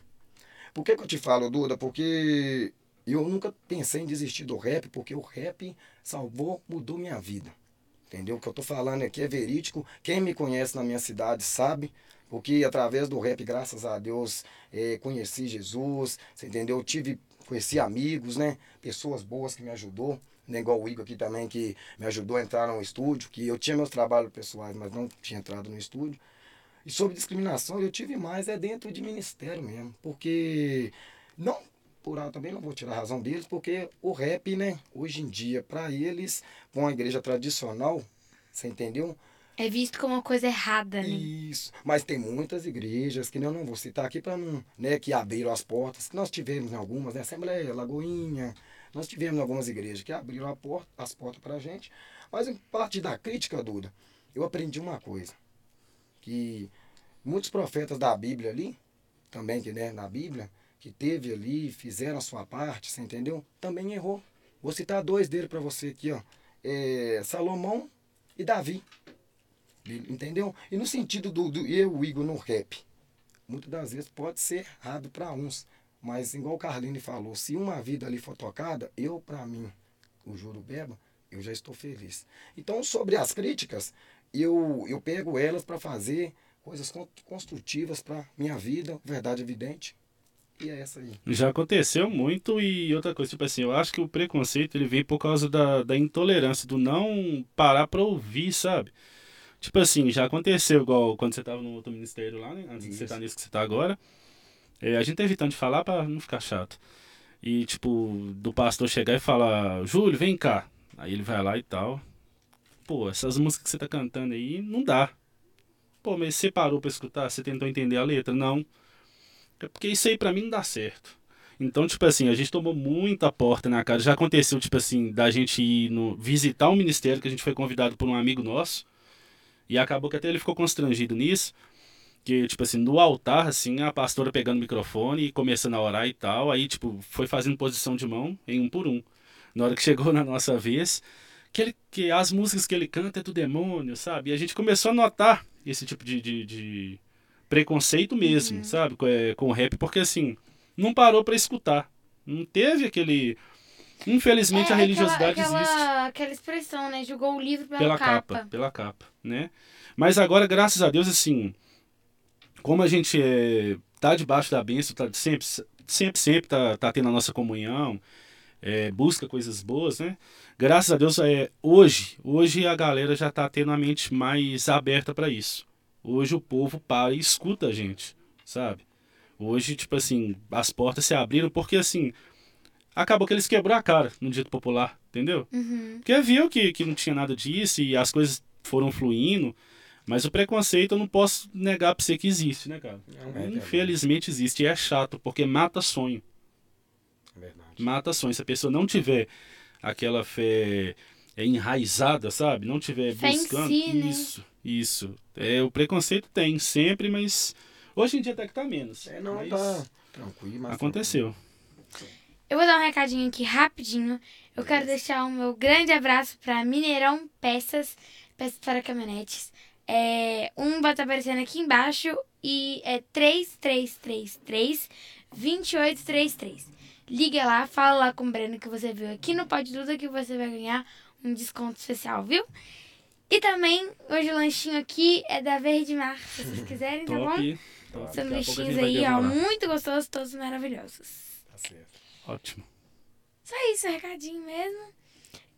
Por que, que eu te falo, Duda? Porque eu nunca pensei em desistir do rap, porque o rap salvou, mudou minha vida. Entendeu? O que eu tô falando aqui é verídico. Quem me conhece na minha cidade sabe. Porque através do rap, graças a Deus, eh, conheci Jesus. Você entendeu? Tive, conheci amigos, né? Pessoas boas que me ajudou. Né? Igual o Igor aqui também, que me ajudou a entrar no estúdio. Que eu tinha meus trabalhos pessoais, mas não tinha entrado no estúdio. E sobre discriminação, eu tive mais é dentro de ministério mesmo. Porque não também não vou tirar a razão deles, porque o rap, né, hoje em dia, para eles, com a igreja tradicional, você entendeu? É visto como uma coisa errada, né? Isso. Mas tem muitas igrejas que eu não vou citar aqui para não, né, que abriram as portas, que nós tivemos em algumas, né, Assembleia, Lagoinha, nós tivemos em algumas igrejas que abriram a porta, as portas para a gente. Mas em parte da crítica, Duda, eu aprendi uma coisa, que muitos profetas da Bíblia ali, também que né, na Bíblia, que teve ali, fizeram a sua parte, você entendeu? Também errou. Vou citar dois dele para você aqui, ó. É, Salomão e Davi. Entendeu? E no sentido do, do eu, Igor, no rap, muitas das vezes pode ser errado para uns. Mas, igual o Carline falou, se uma vida ali for tocada, eu, para mim, o Juro Beba, eu já estou feliz. Então, sobre as críticas, eu, eu pego elas para fazer coisas con- construtivas para minha vida, verdade evidente. E é essa aí. Já aconteceu muito e outra coisa, tipo assim, eu acho que o preconceito ele vem por causa da, da intolerância, do não parar pra ouvir, sabe? Tipo assim, já aconteceu igual quando você tava no outro ministério lá, né? Antes de você Isso. estar nisso que você tá agora. É, a gente tá evitando de falar pra não ficar chato. E, tipo, do pastor chegar e falar, Júlio, vem cá. Aí ele vai lá e tal. Pô, essas músicas que você tá cantando aí, não dá. Pô, mas você parou pra escutar? Você tentou entender a letra? Não. É porque isso aí pra mim não dá certo. Então, tipo assim, a gente tomou muita porta na cara. Já aconteceu, tipo assim, da gente ir no, visitar um ministério que a gente foi convidado por um amigo nosso. E acabou que até ele ficou constrangido nisso. Que, tipo assim, no altar, assim, a pastora pegando o microfone e começando a orar e tal. Aí, tipo, foi fazendo posição de mão em um por um. Na hora que chegou na nossa vez, que, ele, que as músicas que ele canta é do demônio, sabe? E a gente começou a notar esse tipo de, de, de preconceito mesmo, uhum. sabe? Com, é, com o rap, porque assim, não parou para escutar. Não teve aquele. Infelizmente é, a religiosidade aquela, existe. Aquela expressão, né? Jogou o livro pela, pela capa. capa. Pela capa, né? Mas agora, graças a Deus, assim, como a gente é, tá debaixo da bênção, tá sempre, sempre, sempre tá, tá tendo a nossa comunhão, é, busca coisas boas, né? Graças a Deus, é, hoje, hoje a galera já tá tendo a mente mais aberta para isso. Hoje o povo para e escuta a gente, sabe? Hoje, tipo assim, as portas se abriram porque, assim, acabou que eles quebrou a cara no dito popular, entendeu? Uhum. Porque viu que, que não tinha nada disso e as coisas foram fluindo. Mas o preconceito eu não posso negar pra você que existe, né, cara? É, Infelizmente existe. E é chato, porque mata sonho. É verdade. Mata sonho. Se a pessoa não tiver aquela fé é, enraizada, sabe? Não tiver fé buscando. Si, né? Isso, isso. É, o preconceito tem sempre, mas hoje em dia até que tá menos. É, não, mas tá tranquilo, mas Aconteceu. Eu vou dar um recadinho aqui rapidinho. Eu quero deixar o meu grande abraço para Mineirão Peças, peças para caminhonetes. É, um vai estar aparecendo aqui embaixo e é 3333 2833. Liga lá, fala lá com o Breno que você viu aqui no Pode Duda que você vai ganhar um desconto especial, viu? E também, hoje o lanchinho aqui é da Verde Mar, se vocês quiserem, tá bom? Top. Sanduichinhos vai aí, ó, muito gostosos, todos maravilhosos. Tá certo. Ótimo. Só isso, recadinho mesmo.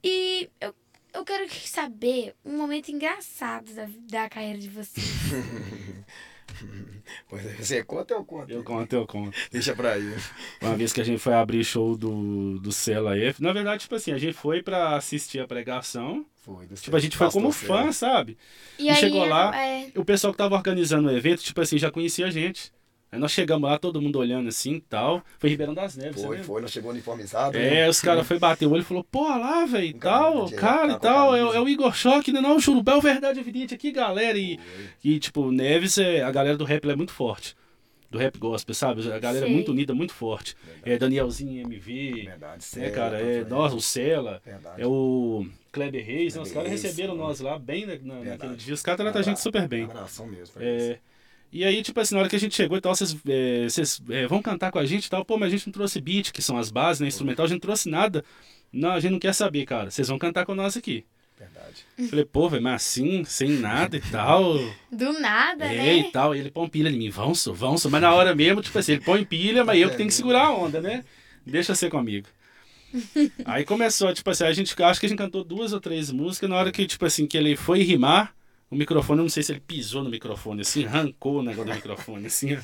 E eu, eu quero saber um momento engraçado da, da carreira de vocês. Pois é, você conta ou conta? Eu conto, eu conto. Deixa pra aí. Uma vez que a gente foi abrir show do, do Cela F, na verdade, tipo assim, a gente foi pra assistir a pregação. Foi, do Tipo, a gente foi Pastor como fã, sabe? E, E chegou lá, É, O pessoal que tava organizando o evento, tipo assim, já conhecia a gente. Aí nós chegamos lá, todo mundo olhando assim e tal. Foi Ribeirão das Neves, Foi, foi, nós chegou uniformizado. É, né? os caras foi bater o olho e falou, pô, lá, velho, e Cara, tal, cara tá e tal, é, é o Igor Choque, né? Não, o Churubel, verdade evidente aqui, galera. E, e tipo, Neves, é, a galera do rap ela é muito forte. Do rap gospel, sabe? A galera é Sei. muito unida, muito forte. É Danielzinho MV, Verdade, né, Cela, cara? É, nossa, o Cela, Verdade. é o Kleber Reis, né? Os Kleber caras receberam né? nós lá bem na, na, naquele Verdade. dia. Os caras tratam a gente super bem. Abração mesmo pra eles. E aí, tipo assim, na hora que a gente chegou e tal, vocês é, vocês, é, vão cantar com a gente e tal. Pô, mas a gente não trouxe beat, que são as bases, né? Instrumental, a gente não trouxe nada. Não, a gente não quer saber, cara. Vocês vão cantar com nós aqui. Verdade. Falei, pô, velho, mas assim, sem nada e tal. do nada, É, né? e tal. E ele põe pilha em mim, vão, só, vão, só. Mas na hora mesmo, tipo assim, ele põe pilha, mas eu que tenho que segurar a onda, né? Deixa ser comigo. Aí começou, tipo assim, a gente acho que a gente cantou duas ou três músicas, na hora que, tipo assim, que ele foi rimar, o microfone, eu não sei se ele pisou no microfone, assim, arrancou o negócio do microfone, assim. ó.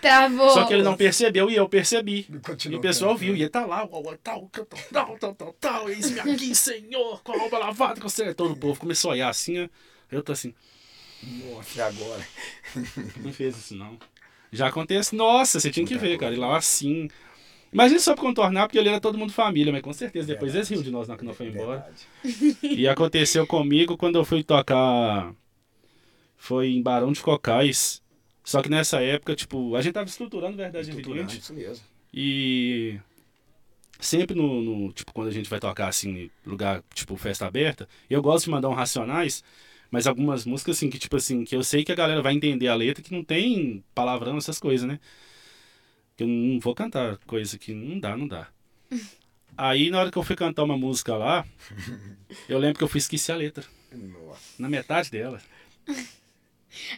Travou. Só que ele não percebeu e eu percebi. E o pessoal viu, e ele tá lá, tal, tal, tal, tal, tal, tal, eis-me aqui, Senhor, com a roupa lavada, com o todo o povo começou a olhar assim, ó. eu tô assim, Nossa, e agora? não fez isso não. Já acontece, nossa, você tinha que ver, cara, e lá assim. Imagina só pra contornar, porque ele era todo mundo família, mas com certeza depois eles riam de nós na que nós foi embora. Verdade. E aconteceu comigo quando eu fui tocar. Foi em Barão de Cocais. Só que nessa época, tipo, a gente tava estruturando Verdade Estruturando, Evidente. Isso mesmo. E sempre no, no- tipo, quando a gente vai tocar assim, lugar, tipo, festa aberta, eu gosto de mandar um Racionais, mas algumas músicas assim, que tipo assim, que eu sei que a galera vai entender a letra, que não tem palavrão, essas coisas, né? Que eu não vou cantar coisa que não dá, não dá. Aí na hora que eu fui cantar uma música lá, eu lembro que eu fui esquecer a letra, Nossa. na metade dela.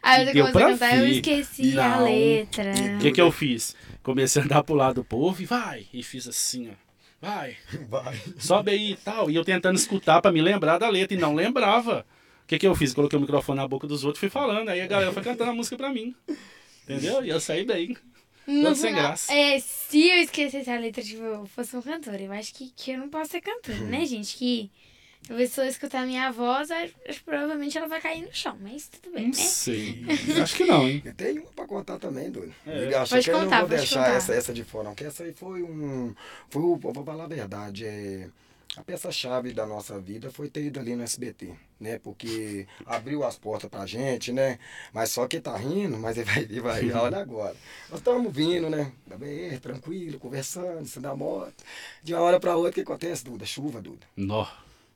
Aí começou a cantar, eu esqueci a Não. letra. O que que eu fiz? Comecei a andar pro lado do povo e vai, e fiz assim, ó. Vai, Vai. sobe aí e tal. E eu tentando escutar pra me lembrar da letra e não lembrava. O que, que eu fiz? Coloquei o microfone na boca dos outros e fui falando. Aí a galera foi cantando a música pra mim. Entendeu? E eu saí bem. No Todo sem graça. É, se eu esquecesse a letra, tipo, eu fosse um cantor, eu acho que, que eu não posso ser cantora, né, gente? Que a pessoa escutar a minha voz, provavelmente ela vai cair no chão, mas tudo bem, Não né? sei. Acho que não, hein? Eu tenho uma pra contar também, doido. É. Eu acho Pode que eu não contar, vou deixar contar. essa, essa de fora, não. Que essa aí foi um. Foi o. Vou falar a verdade. É, a peça-chave da nossa vida foi ter ido ali no SBT, né? Porque abriu as portas pra gente, né? Mas só que tá rindo, mas ele vai vir, vai rir, olha agora. Nós estamos vindo, né? Da BR, tranquilo, conversando, isso da moto. De uma hora pra outra, o que acontece, Duda? Chuva, Duda. Nó.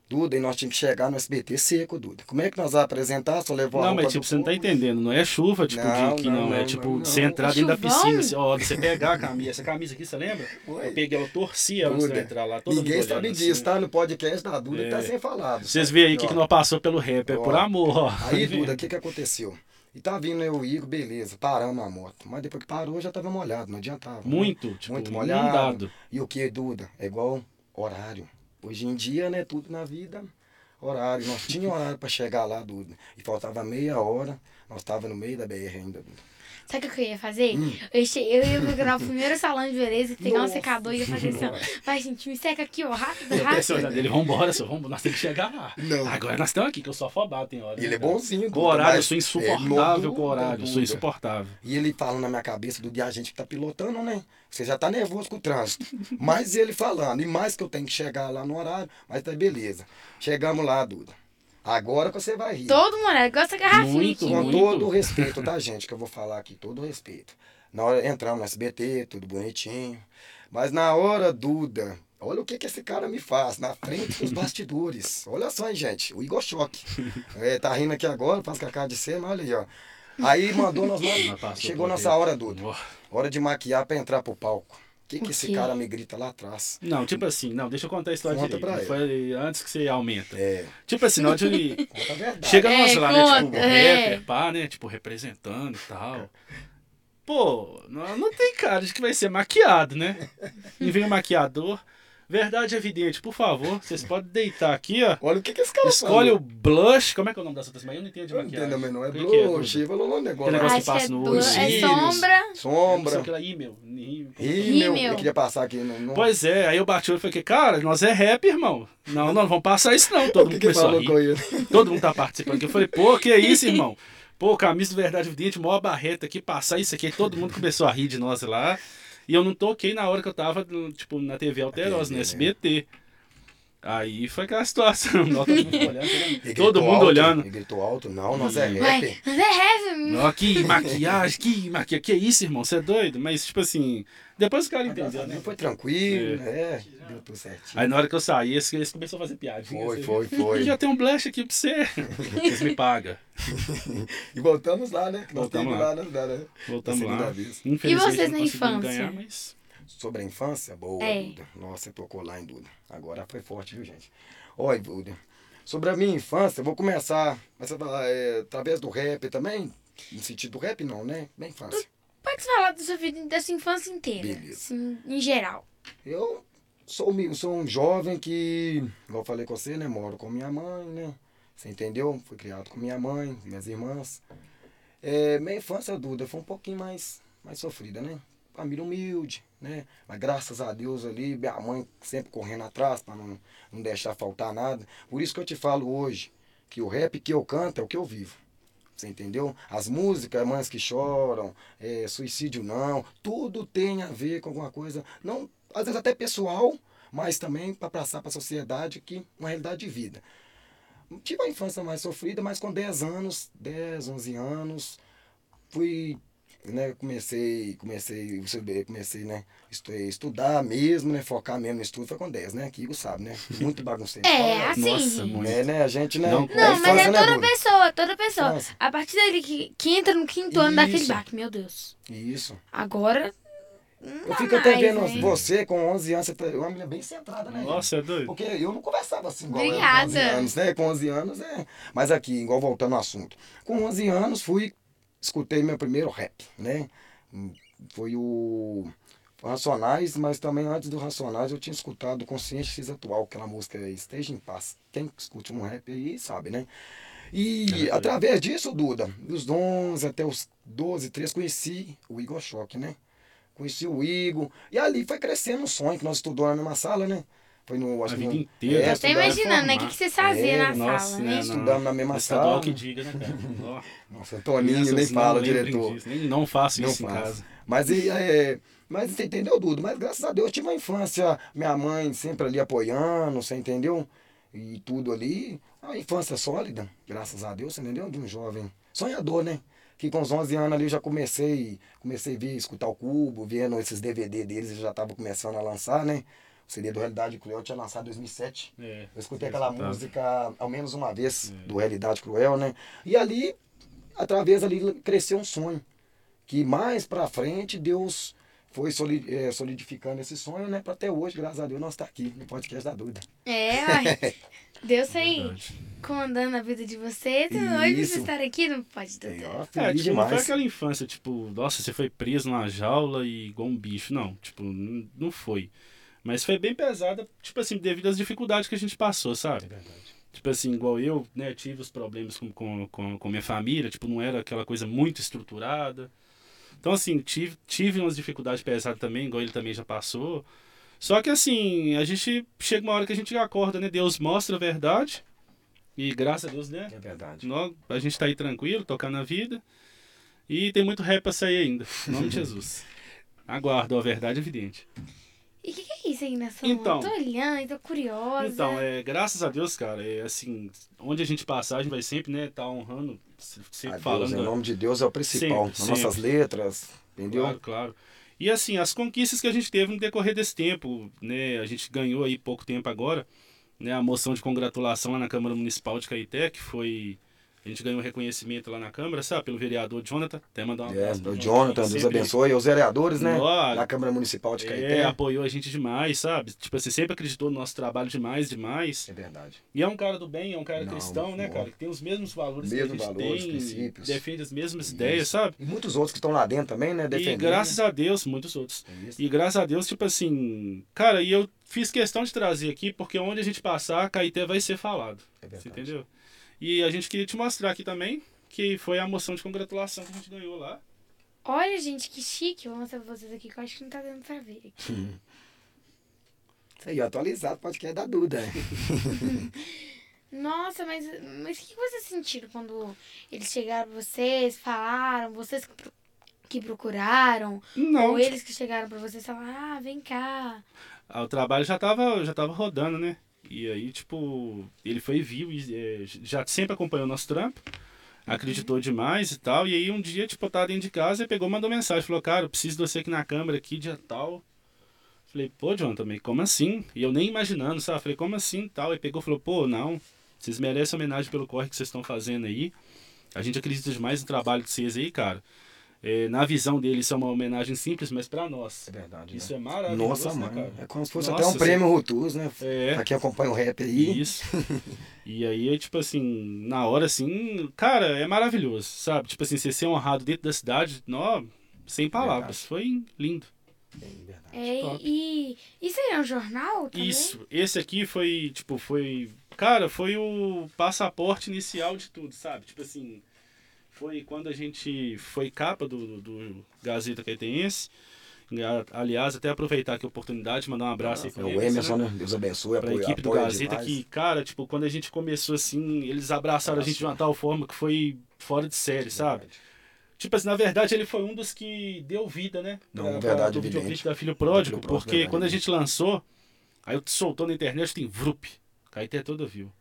Duda, e nós tínhamos que chegar no SBT seco, Duda. Como é que nós vamos apresentar? Só levou a Não, mas tipo, você não tá entendendo. Não é chuva, tipo, Não, de, que não, não, é tipo, não, você entrar dentro da piscina, assim, ó, você pegar a camisa, essa camisa aqui, você lembra? Oi. Eu peguei, eu torci ela antes de entrar lá. todo Ninguém sabe olhando disso, assim. tá? No podcast da Duda É. tá sem falado. Vocês veem aí o que, que nós passou pelo rap, é por Ó. amor, ó. Aí, Duda, o que que aconteceu? E tá vindo eu e o Igor, beleza, paramos a moto. Mas depois que parou, já tava molhado, não adiantava. né? Muito, tipo, Muito inundado. molhado. E o que, Duda? É igual horário. Hoje em dia, né, tudo na vida, horário. Nós tínhamos horário pra chegar lá. E faltava meia hora, nós tava no meio da BR ainda. Sabe o que eu ia fazer? Hum. Eu, che... eu ia procurar o primeiro salão de beleza pegar um secador e ia fazer assim, ó. Vai, gente, me seca aqui, ó, rápido, Eu pensei rápido. dele, vambora, seu, vamos, nós temos que chegar lá. Não. Agora nós estamos aqui, que eu sou afobado, tem hora. E ele é né, bonzinho, Com horário, eu sou é insuportável no com o horário, Duda. sou insuportável. E ele falando na minha cabeça do dia a gente que tá pilotando, né? Você já tá nervoso com o trânsito. Mas ele falando, e mais que eu tenho que chegar lá no horário, mas tá beleza. Chegamos lá, Duda. Agora que você vai rir. Todo mundo, igual essa garrafinha Muito, aqui. Com muito. todo o respeito, tá, gente? Que eu vou falar aqui, todo o respeito. Na hora entramos no SBT, tudo bonitinho. Mas na hora, Duda, olha o que, que esse cara me faz na frente dos bastidores. Olha só, hein, gente. O Igor Choque. É, tá rindo aqui agora, faz com a cara de ser, mas olha aí, ó. Aí mandou nós. Chegou nossa hora, Duda. Hora de maquiar pra entrar pro palco. O que, que esse cara me grita lá atrás? Não, tipo assim, não, deixa eu contar a história Conta direito. pra não Foi antes que você aumenta. É, Tipo assim, na hora de. Chega É, nós lá, né? Tipo, é. rapper, pá, né? Tipo, representando e tal. Pô, não, não tem cara de que vai ser maquiado, né? E vem o maquiador. Verdade evidente, por favor, vocês podem deitar aqui, ó. Olha o que, que esse cara Escolhe falou. o blush. Como é que é o nome dessa outra? Mas eu não entendo de Eu não maquiagem. entendo, mas não é que é, blush, Duda? falou um negócio. Aquele negócio que passa é, no olho. é sombra. Sombra. Aquilo aí, meu. Rímel. Rímel. Eu queria passar aqui no. no... Pois é, aí eu bati o olho e falei, cara, nós é rap, irmão. Não, não, não vamos passar isso não. Todo o que, mundo que começou a falou rir. com ele? Todo mundo tá participando aqui. Eu falei, pô, que é isso, irmão? Pô, camisa do Verdade Evidente, maior barreta aqui, passar isso aqui. Todo mundo começou a rir de nós lá. E eu não toquei na hora que eu tava, tipo, na TV Alterosa, no TV, né? SBT. Aí foi aquela situação. Nós todo mundo olhando, Ele todo gritou mundo alto, olhando. Ele gritou alto, não, nós é rap. mas é heavy. Não, que maquiagem, que maquiagem. Que isso, irmão? Você é doido? Mas, tipo assim, depois o cara entendeu, né? Foi tranquilo, é. Deu tudo certinho. Aí na hora que eu saí, esse, esse começou a fazer piadinha. Foi, assim. foi, foi. Já tem um blush aqui pra você. Vocês me pagam. E voltamos lá, né? Nós Voltamos lá. lá, né? né? Voltamos lá. vez. E vocês na infância? Ganhar, mas... Sobre a infância, boa, É. Duda. Nossa, você tocou lá em Duda. Agora foi forte, viu, gente? Olha, Duda. Sobre a minha infância, eu vou começar. Mas é, através do rap também? No sentido do rap, não, né? Da infância. Pode falar da sua vida, da sua infância inteira. Beleza. Assim, em geral. Eu sou, um- sou um jovem que, igual eu falei com você, né? Moro com minha mãe, né? Você entendeu? Fui criado com minha mãe, minhas irmãs. É, minha infância, Duda, foi um pouquinho mais, mais sofrida, né? Família humilde, né? Mas graças a Deus ali, minha mãe sempre correndo atrás para não, não deixar faltar nada. Por isso que eu te falo hoje que o rap que eu canto é o que eu vivo. Você entendeu? As músicas, Mães que Choram, é, Suicídio Não, tudo tem a ver com alguma coisa, não, às vezes até pessoal, mas também para passar para a sociedade que uma realidade de vida. Tive a infância mais sofrida, mas com 10 anos, 10, 11 anos, fui, né, comecei, comecei, você- comecei, né, estu- estudar mesmo, né, focar mesmo no estudo, foi com 10, né, que Igor sabe, né, muito bagunceiro. É, assim. Nossa, muito. né, né, a gente, né, Não, Não, mas é né, toda pessoa, toda pessoa. Infância. A partir dele que, que entra no quinto ano daquele Isso. baque, meu Deus. Isso. Agora. não Eu fico até vendo né? você com 11 anos, você tá- uma menina bem centrada, né? Nossa, é doido. Porque eu não conversava assim igual eu com 11 Obrigada. anos, né? Com 11 anos, é. Mas aqui, igual voltando ao assunto. Com 11 anos, fui, escutei meu primeiro rap, né? Foi o Racionais, mas também antes do Racionais eu tinha escutado Consciência X Atual, aquela música Esteja em Paz. Quem escute um rap aí sabe, né? E através disso, Duda, dos 11 até os 12, 13, conheci o Igor Choque, né? Conheci o Igor. E ali foi crescendo um sonho que nós estudamos na mesma sala, né? Foi no. A Acho vida no- inteira. É, Eu tô estudando, imaginando, né? O que, que vocês faziam É, na Nossa, sala, né? né? na- Estudamos na mesma sala. que diga, né, cara? Nossa, Toninho nem não fala, diretor. disso, Nem, não faço Não isso em casa. Mas, e, é, mas você entendeu, Dudo? Mas graças a Deus eu tive uma infância, minha mãe sempre ali apoiando, você entendeu? E tudo ali. Uma infância sólida, graças a Deus, você entendeu? De um jovem sonhador, né? Que com os 11 anos ali eu já comecei, comecei a vir escutar o Cubo, vendo esses DVD deles, eu já estava começando a lançar, né? O CD do Realidade Cruel tinha lançado em 2007. É, Eu escutei é, aquela música ao menos uma vez, É. do Realidade Cruel, né? E ali, através ali, cresceu um sonho. Que mais pra frente, Deus foi eh, solidificando esse sonho, né? Pra até hoje, graças a Deus, nós estamos aqui no podcast da Duda. É, ué. Deus aí Verdade. comandando a vida de vocês. E hoje Isso. você estar aqui não pode É, ó, É, feliz tipo, não foi demais. aquela infância, tipo, nossa, você foi preso numa jaula e igual um bicho. Não, tipo, não foi. Mas foi bem pesada, tipo assim, devido às dificuldades que a gente passou, sabe? Tipo assim, igual eu, né, tive os problemas com, com, com, com minha família, tipo, não era aquela coisa muito estruturada. Então, assim, tive, tive umas dificuldades pesadas também, igual ele também já passou. Só que, assim, a gente chega uma hora que a gente acorda, né? Deus mostra a verdade. E graças a Deus, né? É verdade. Nó- a gente tá aí tranquilo, tocando a vida. E tem muito rap pra sair ainda. Em nome de Jesus. Aguardo a verdade evidente. E o que, que é isso aí na sua Então. mão? Tô olhando, tô curiosa. Então, é, graças a Deus, cara, é assim, onde a gente passar, a gente vai sempre, né, tá honrando, se- A sempre Deus, falando. em nome de Deus é o principal. Sempre, Nas nossas sempre. letras, entendeu? Claro, claro. E assim, as conquistas que a gente teve no decorrer desse tempo, né, a gente ganhou aí pouco tempo agora, né, a moção de congratulação lá na Câmara Municipal de Caeté, que foi a gente ganhou reconhecimento lá na Câmara, sabe, pelo vereador Jonathan, até mandar um É, o Jonathan, Deus abençoe. E os vereadores, né? Nó, Da Câmara Municipal de É, Caeté. apoiou a gente demais, sabe? Tipo assim, sempre acreditou no nosso trabalho demais, demais. É verdade. E é um cara do bem, é um cara Não, cristão, né, cara? Que tem os mesmos valores Mesmos que a gente valores, tem, princípios. defende as mesmas Isso. ideias, sabe? E muitos outros que estão lá dentro também, né? E Defendendo. graças a Deus, muitos outros. É isso. E graças a Deus, tipo assim, cara, e eu fiz questão de trazer aqui, porque onde a gente passar, Caeté vai ser falado. É verdade. Você entendeu? E a gente queria te mostrar aqui também, que foi a moção de congratulação que a gente ganhou lá. Olha, gente, que chique. Eu vou mostrar pra vocês aqui, que eu acho que não tá dando pra ver. aqui. Isso aí, atualizado, podcast da Duda. Nossa, mas, mas o que vocês sentiram quando eles chegaram pra vocês, falaram, vocês que, pro- que procuraram, Não, ou eles que chegaram pra vocês e falaram, ah, vem cá. Ah, o trabalho já tava, já tava rodando, né? E aí, tipo, ele foi e viu, e, é, já sempre acompanhou nosso trampo, acreditou demais e tal. E aí um dia, tipo, eu tava dentro de casa e pegou mandou mensagem, falou, cara, eu preciso de você aqui na câmera, aqui, dia tal. Falei, pô, John, também, como assim? E eu nem imaginando, sabe? Falei, como assim tal? E pegou e falou, pô, não, vocês merecem homenagem pelo corre que vocês estão fazendo aí. A gente acredita demais no trabalho de vocês aí, cara. É, na visão dele, isso é uma homenagem simples, mas pra nós. É verdade. Isso né? é maravilhoso, Nossa, né, mãe. cara? É como se fosse Nossa, até um prêmio Rutus, né? É. Pra quem acompanha o rap aí. Isso. e aí, tipo assim, na hora, assim, cara, é maravilhoso, sabe? Tipo assim, você ser honrado dentro da cidade, nó, sem palavras. Foi lindo. É verdade. É, Top. e isso aí é um jornal também? Isso. Esse aqui foi, tipo, foi. Cara, foi o passaporte inicial de tudo, sabe? Tipo assim. Foi quando a gente foi capa do, do Gazeta Caetense. Aliás, até aproveitar aqui a oportunidade de mandar um abraço aí É pro o Emerson, né? né? Deus abençoe, pra apoia, equipe do Gazeta demais. que, cara, tipo, quando a gente começou assim, eles abraçaram a gente de uma tal forma que foi fora de série, sabe? Tipo assim, na verdade ele foi um dos que deu vida, né? Não, Pra- verdade, do videoclipe da Filho Pródigo, porque verdade. quando a gente lançou, aí soltou na internet, tem Vrup, Caeté toda viu.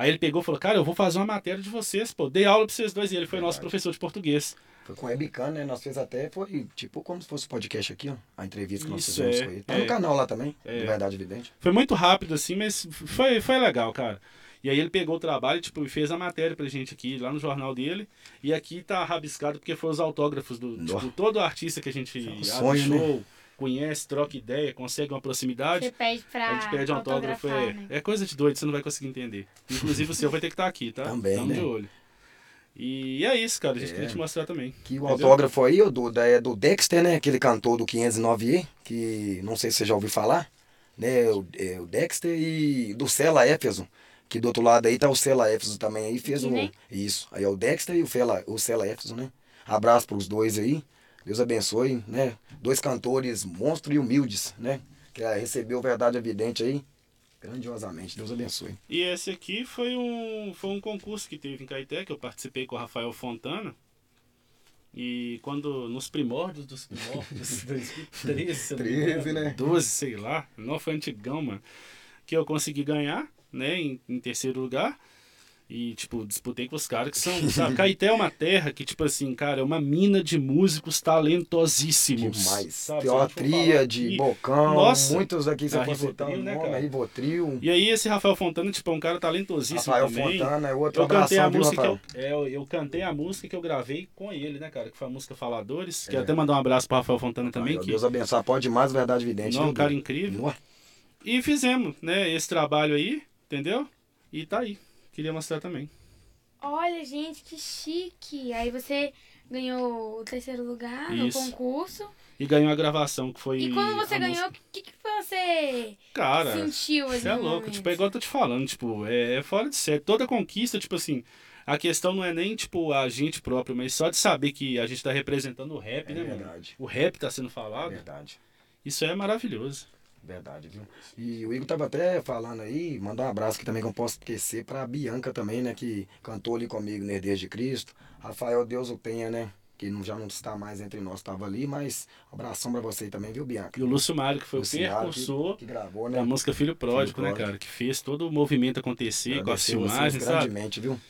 Aí ele pegou e falou, cara, eu vou fazer uma matéria de vocês, pô, dei aula pra vocês dois, e ele foi nosso Verdade. professor de português. Foi com o webcam, né? Nós fez até, foi tipo como se fosse o podcast aqui, ó. A entrevista que nós Isso, fizemos é, com ele. Tá é. no canal lá também, É. de Verdade Evidente. Foi muito rápido assim, mas foi, foi legal, cara. E aí ele pegou o trabalho, tipo, e fez a matéria pra gente aqui, lá no jornal dele. E aqui tá rabiscado porque foi os autógrafos do. Tipo, todo artista que a gente um abre sonho, show, conhece, troca ideia, consegue uma proximidade. Você pede pra A gente pede um autógrafo, é, né? é coisa de doido, você não vai conseguir entender. Inclusive o seu vai ter que estar aqui, tá? Também, Tamo né? de olho. E é isso, cara, a gente É. queria te mostrar também. Que o autógrafo aí, o Duda, é do Dexter, né? Aquele cantor do 509E, que não sei se você já ouviu falar, né? O, é, o Dexter e do Cela Éfeso, que do outro lado aí tá o Cela Éfeso também aí, fez o... né? Isso, aí é o Dexter e o, Fela, o Cela Éfeso, né? Abraço pros dois aí, Deus abençoe, né? Dois cantores monstros e humildes, né? Que ah, recebeu Verdade Evidente aí, Grandiosamente, Deus abençoe. E esse aqui foi um, foi um concurso que teve em Caeté, que eu participei com o Rafael Fontana. E quando, nos primórdios dos primórdios, 2013, se eu não me engano, 13, né? 12, sei lá, não foi antigão, mano, que eu consegui ganhar, né, em, em terceiro lugar. E, tipo, disputei com os caras que são, sabe, Caeté é uma terra que, tipo assim, cara, é uma mina de músicos talentosíssimos. Demais. sabe? A de Bocão, Nossa. muitos aqui você A pode citar o né, nome, a Rivotril, E aí esse Rafael Fontana, tipo, é um cara talentosíssimo Rafael também. Fontana, é outro Eu cantei a abração, viu, música que eu, é, eu, eu cantei a música que eu gravei com ele, né, cara? Que foi a música Faladores. É. Quero até mandar um abraço pro Rafael Fontana também, Ai, que Deus abençoe, pode mais verdade evidente. não, um cara incrível. E fizemos, né, esse trabalho aí, entendeu? E tá aí. Queria mostrar também. Olha, gente, que chique. Aí você ganhou o terceiro lugar Isso. no concurso. E ganhou a gravação, que foi. E quando você ganhou, o que, que você Cara, sentiu assim, Você é louco, momento? tipo, é igual eu tô te falando, tipo, é, é fora de série. Toda conquista, tipo assim, a questão não é nem, tipo, a gente próprio, mas só de saber que a gente tá representando o rap, É né, mano? verdade. O rap tá sendo É falado. verdade. Isso é maravilhoso. Verdade, viu? E o Igor tava até falando aí, mandar um abraço aqui também que eu não posso esquecer pra Bianca também, né? Que cantou ali comigo no Herdeiros de Cristo. Rafael, Deus o tenha, né? Que não, já não está mais entre nós, tava ali, mas um abração pra você também, viu, Bianca? E o Lúcio Mário, que foi Luciano, o percursor que, que gravou, né? da música Filho Pródigo, Filho né, Pródigo. cara? Que fez todo o movimento acontecer com vocês filmagens, sabe? grandemente, viu?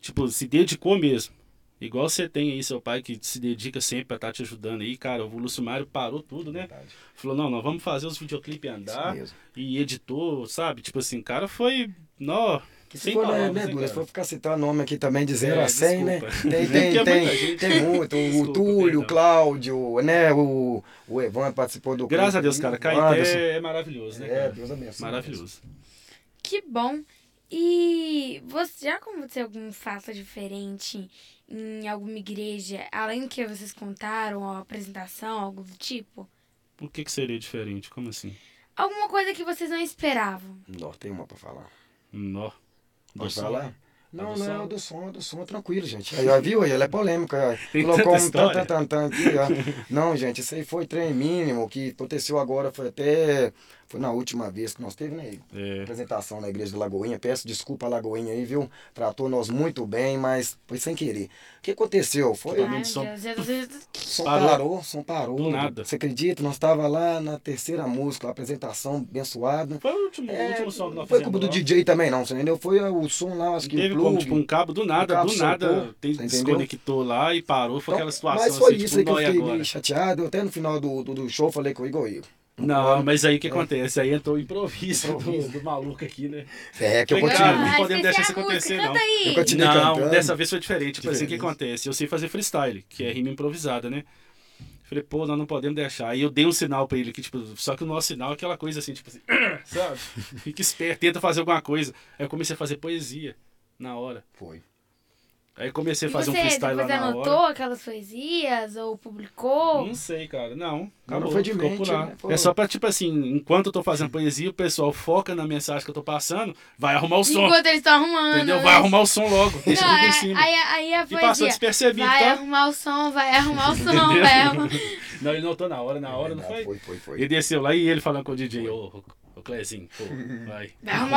Tipo, se dedicou mesmo. Igual você tem aí seu pai que se dedica sempre pra estar te ajudando aí, cara. O Lúcio Mário parou tudo, né? Verdade. Falou, não, nós vamos fazer os videoclipes andar. E editou, sabe? Tipo assim, o cara foi. Nó, Que se sem for, né, palavras, né, Duda, se for ficar citando nome aqui também de 0 É, a 100, né? Tem, É tem, é tem, muita gente. tem muito. O Desculpa, Túlio, perdão. o Cláudio, né? O, o Evandro participou do Graças a Deus, cara. o. Caeté é maravilhoso, né, É, cara? Deus abençoe. Maravilhoso. Que bom. E você já aconteceu algum fato diferente em alguma igreja, além do que vocês contaram, ou apresentação, algo do tipo? O que, que seria diferente? Como assim? Alguma coisa que vocês não esperavam. Não, tem uma pra falar. Nó. Pode som? falar? Não, do não, som? é o do som, é do som, tranquilo, gente. Aí, ó, viu? Aí, Ela é polêmica. Colocou tanta um tan, tan, tan, tan aqui, ó. Não, gente, isso aí foi trem mínimo. O que aconteceu agora foi até. Foi na última vez que nós teve, né? É. apresentação na igreja de Lagoinha. Peço desculpa a Lagoinha aí, viu? Tratou nós muito bem, mas foi sem querer. O que aconteceu? Foi. Som. Som Parou. parou, som parou. Do nada. Você acredita? Nós estava lá na terceira música, a apresentação abençoada. Foi o último, o É, último som que nós foi fizemos. culpa do. DJ também, não, você entendeu? Foi o som lá, acho que Teve o como, plug. tipo, um cabo do nada, cabo do nada, soltou, tem, entendeu? desconectou lá e parou. Foi Então, aquela situação mas foi assim, isso tipo, aí que eu fiquei chateado. Eu até no final do, do, do show falei com o Igor Igor. Não, mas aí o que É. acontece? Aí entrou o improviso, Improviso. Do, do maluco aqui, né? É, que eu continuei. cara, não Ah, podemos deixar isso acontecer, não. Eu continuei Não, cantando. dessa vez foi diferente. Tipo assim, o que acontece? Eu sei fazer freestyle, que é rima improvisada, né? Falei, pô, nós não podemos deixar. Aí eu dei um sinal pra ele, que, tipo, só que o nosso sinal é aquela coisa assim, tipo assim, sabe? Fica esperto, tenta fazer alguma coisa. Aí eu comecei a fazer poesia na hora. Foi. Aí comecei a fazer você um freestyle lá na anotou hora. aquelas poesias ou publicou? Não sei, cara. Não. Não, Acabou, não foi de ficou mente, por lá. né? É só pra, tipo assim, enquanto eu tô fazendo poesia, o pessoal foca na mensagem que eu tô passando, vai arrumar o som. Enquanto eles estão arrumando. Entendeu? né? Vai arrumar o som logo. Deixa Não, tudo em é- cima. Aí, aí a E passou poesia. despercebido, Vai tá? arrumar o som, vai arrumar o som, vai arrumar. Não, ele notou na hora, na hora, não Verdade, foi? Foi, foi, foi. Ele desceu lá e ele falando com o DJ, ô, ô, ô Clezinho, pô, vai.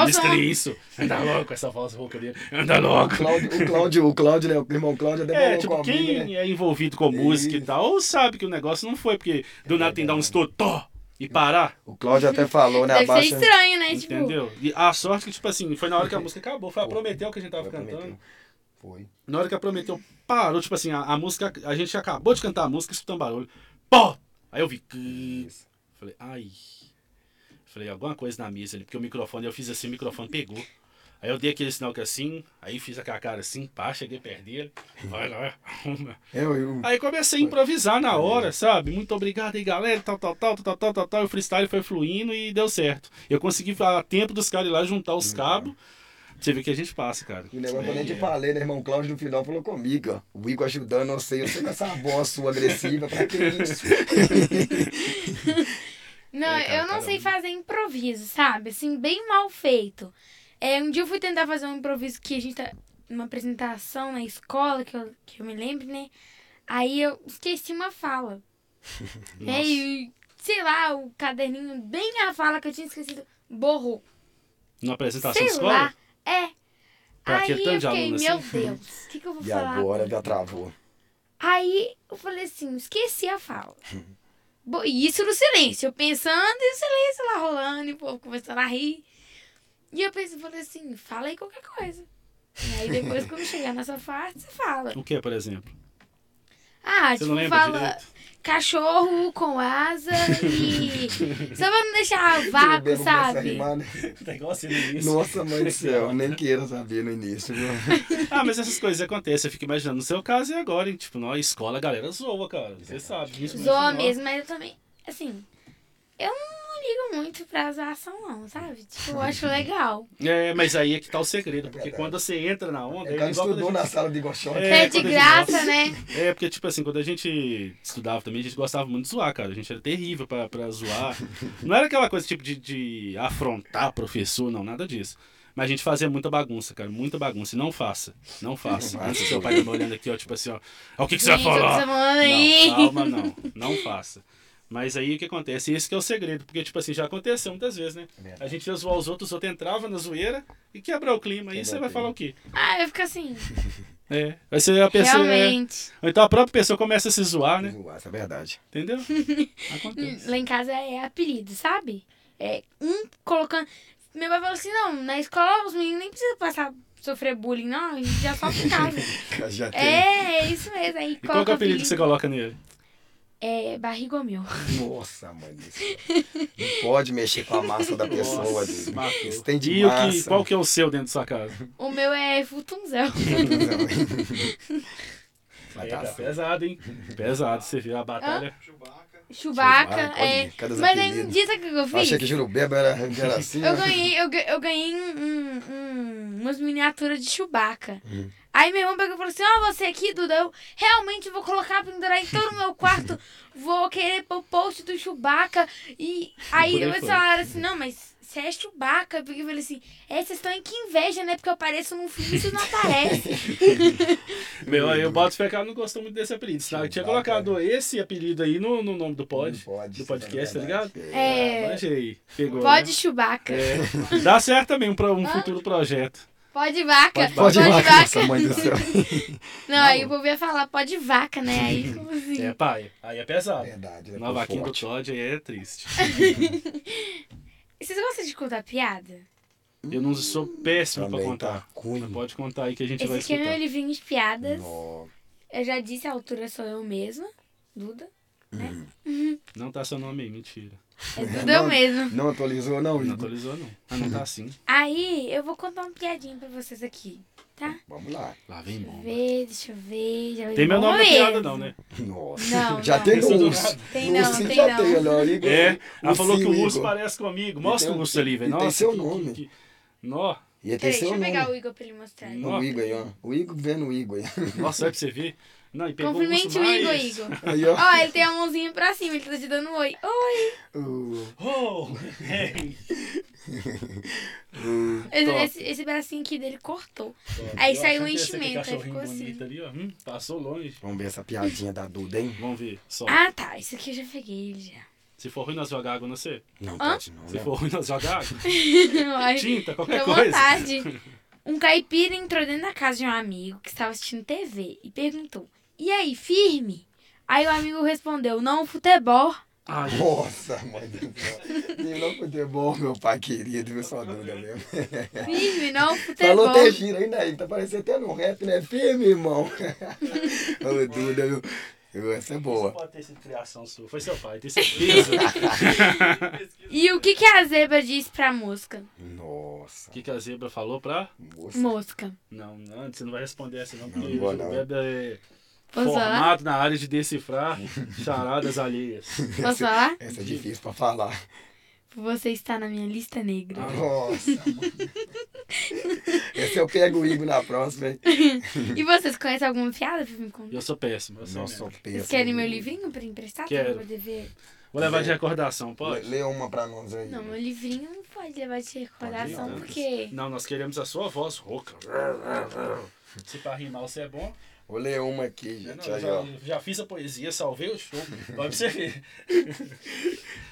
Esse isso. Anda logo com essa voz rouca dele. Anda logo. O Cláudio, o Cláudio, o Cláudio, né? O irmão Cláudio até É, tipo, quem né? é envolvido com música e tal, ou sabe que o negócio não foi, porque do nada tem que dar um estouro, tó, e parar. O Cláudio até falou, né? Deve ser Abaixa. estranho, né? Tipo, Entendeu? E a sorte que, tipo assim, foi na hora que a música acabou, foi a Prometeu que a gente tava Foi, cantando. prometeu. Foi. Na hora que a Prometeu parou, tipo assim, a, a música, a gente acabou de cantar a música, escutando barulho. Pô! Aí eu vi. Isso. Falei, ai. Falei, alguma coisa na mesa ali, porque o microfone, eu fiz assim, o microfone pegou. Aí eu dei aquele sinal que assim, aí fiz aquela cara assim, pá, cheguei perto dele. Vai lá, arruma. Eu, eu, Aí comecei a improvisar na hora, sabe? Muito obrigado aí, galera, tal, tal, tal, tal, tal, tal, tal. E o freestyle foi fluindo e deu certo. Eu consegui a tempo dos caras ir lá juntar os cabos. Você vê que a gente passa, cara. o negócio que eu nem te falei, né? Irmão Cláudio no final falou comigo, ó. O Igor ajudando, eu sei, eu sei com essa voz sua agressiva, pra que isso? Não, cara, eu não sei fazer improviso, sabe? Assim, bem mal feito. É, um dia eu fui tentar fazer um improviso que a gente tá numa apresentação na escola, que eu, que eu me lembro, né? Aí eu esqueci uma fala. É, e, sei lá, o caderninho, bem a fala que eu tinha esquecido, borrou. Na apresentação Sei da escola? lá. É. Pra aí eu fiquei, aluno meu assim? Deus, o que, que eu vou E falar? agora já travou. Aí eu falei assim, esqueci a fala. E isso no silêncio, eu pensando e o silêncio lá rolando, e o povo começando a rir. E eu pensei, falei assim, fala aí qualquer coisa. E aí depois, quando chegar nessa parte, você fala. O que, por exemplo? Ah, Você não tipo, lembra fala direito? Cachorro com asa e. Só pra não deixar a sabe? Tá né? igual assim no início. Nossa, mãe do céu, nem queira saber no início. viu? Ah, mas essas coisas acontecem. Eu fico imaginando. No seu caso e agora, hein? Tipo, na escola a galera zoa, cara. Você sabe. disso, mas Zoa mesmo, mas eu também. Assim, eu não ligo muito pra zoação, não, sabe? Tipo, eu acho legal. É, mas aí é que tá o segredo. Porque verdade. quando você entra na onda. É é cara igual estudou a na gente- sala de Gochão. É, É, de gente- graça, nossa. né? É, porque, tipo assim, quando a gente estudava também, a gente gostava muito de zoar, cara. A gente era terrível pra, pra zoar. Não era aquela coisa, tipo, de, de afrontar professor, não, nada disso. Mas a gente fazia muita bagunça, cara, muita bagunça. E não faça, não faça. Não Antes faça. seu pai tá me olhando aqui, ó, tipo assim, ó. ó, O que, que você vai Gente, o que falar? você tá falando aí? Não, calma, não. Não faça. Mas aí o que acontece? Esse que é o segredo, porque, tipo assim, já aconteceu muitas vezes, né? A gente ia zoar os outros, os outros entravam na zoeira e quebrou o clima. Aí você o vai falar o quê? Ah, eu fico assim, É. Aí você, a pessoa. é- realmente. Ou então a própria pessoa começa a se zoar, né? Essa é verdade. Entendeu? Acontece. Lá em casa é apelido, sabe? É um colocando. Meu pai falou assim: não, na escola os meninos nem precisam passar sofrer bullying, não, a gente já sofre em casa. Já tem. é, é isso mesmo. Aí E qual que é o apelido que você coloca nele? É barrigomil. Nossa, mãe. Não pode mexer com a massa da pessoa. Nossa. Isso tem de E o que, massa. qual que é o seu dentro da sua casa? O meu é futunzel. Vai É, dar tá certo. pesado, hein? Pesado, você viu a batalha. Chewbacca, Chewbacca, é. Mas sabe o que eu fiz? Achei que Jurubeba era, era assim. Eu né? ganhei, eu, eu ganhei um, um- um- umas miniaturas de Chewbacca. Hum. Aí meu irmão pegou e falou assim, ó, você aqui, Duda, eu realmente vou colocar, pendurar em todo o meu quarto, vou querer pôr post do Chewbacca. E aí aí eles falaram assim, não, mas você é Chewbacca? Porque eu falei assim, é, vocês estão em que inveja, né? Porque eu apareço num filme e isso não aparece. Meu, aí o Boto Fecado não gostou muito desse apelido. Senão eu tinha colocado esse apelido aí no, no nome do pod. Pode, do podcast, é tá ligado? É. Manjei. Pegou. Pode né? Chewbacca. É. Dá certo também pro- um futuro projeto. Pode vaca. Pode Pode vaca, nossa mãe do céu. Não, aí o povo ia falar, pode vaca, né? Aí como assim? É, pai. Aí é pesado. Verdade, né? Na Por vaquinha do forte. Todd aí é triste. Vocês gostam de contar piada? Eu não sou péssimo pra Também contar. tá ruim. Mas pode contar aí que a gente vai Esse aqui é meu escutar. livrinho de piadas. Nó. Eu já disse, a altura sou eu mesma. Duda. Não tá seu nome aí, mentira. É eu Não. mesma. Não atualizou, não, Não atualizou, não. Ah, não tá assim. Aí, eu vou contar uma piadinha pra vocês aqui, tá? Vamos lá. Lá vem Deixa eu ver, deixa eu ver. Já Tem meu nome na piada, não, né? Nossa. Não, já não. tem do urso. Tem não, tem já não. tem, olha, o Igor. É, ela falou que o urso Igor. parece comigo. Mostra tem o urso ali, velho. e tem Nossa, seu que- nome. que- Nó. E ele tem Peraí, seu deixa eu pegar o. Igor pra ele mostrar. O Igor aí, ó. O Igor vendo o Igor aí. Nossa, olha pra você ver. Não, e pegou o Cumprimente urso o Igor. Igor. Aí, ó. Ó, ele tem a mãozinha pra cima, ele tá te dando um oi. Oi! O- Oh, hey. o- Esse, Top. esse, esse bracinho aqui dele cortou. Aí Eu saiu um enchimento, aí ficou assim. ali, ó. Hum, passou longe. Vamos ver essa piadinha da Duda, hein? Vamos ver, só. Ah, tá. Esse aqui eu já peguei ele já. Se for ruim, nós jogar água, não sei. Não Hã? pode não, Se né? for ruim, nós jogar água. Tinta, qualquer coisa. vontade. Um caipira entrou dentro da casa de um amigo que estava assistindo TV e perguntou: E aí, firme? Aí o amigo respondeu: Não, futebol. Ai, Nossa, mãe do céu. Não futebol, meu pai querido, viu só Duda mesmo. Firme, não, futebol. Falou até giro aí, né? Tá parecendo até no rap, né? Firme, irmão. Ô, Duda, viu? Viu? Essa é Isso boa. pode ter sido criação sua. Foi seu pai, tenho certeza. E o que, que a zebra disse pra mosca? Nossa. O que, que a zebra falou pra. Moça. Mosca. Não, não, você não vai responder essa, não, Não, porque não não. É? Formado na área de decifrar charadas alheias. Posso falar? Essa é difícil pra falar. Você está na minha lista negra. Nossa. Esse eu pego o Igor na próxima, hein? E vocês conhecem alguma piada pra me contar? Eu sou péssimo. Eu sou Nossa, mesmo. sou Vocês péssimo. querem meu livrinho pra emprestar? Pra eu Quero. poder ver? Vou levar de recordação, pode? lê uma pra nós aí. Não, meu livrinho não pode levar de recordação, Pode ir, porque... Não, nós queremos a sua voz rouca. Se pra rimar você é bom. Vou ler uma aqui, Não, gente. eu Aí, já, ó. já fiz a poesia, salvei o show. Pode você ver.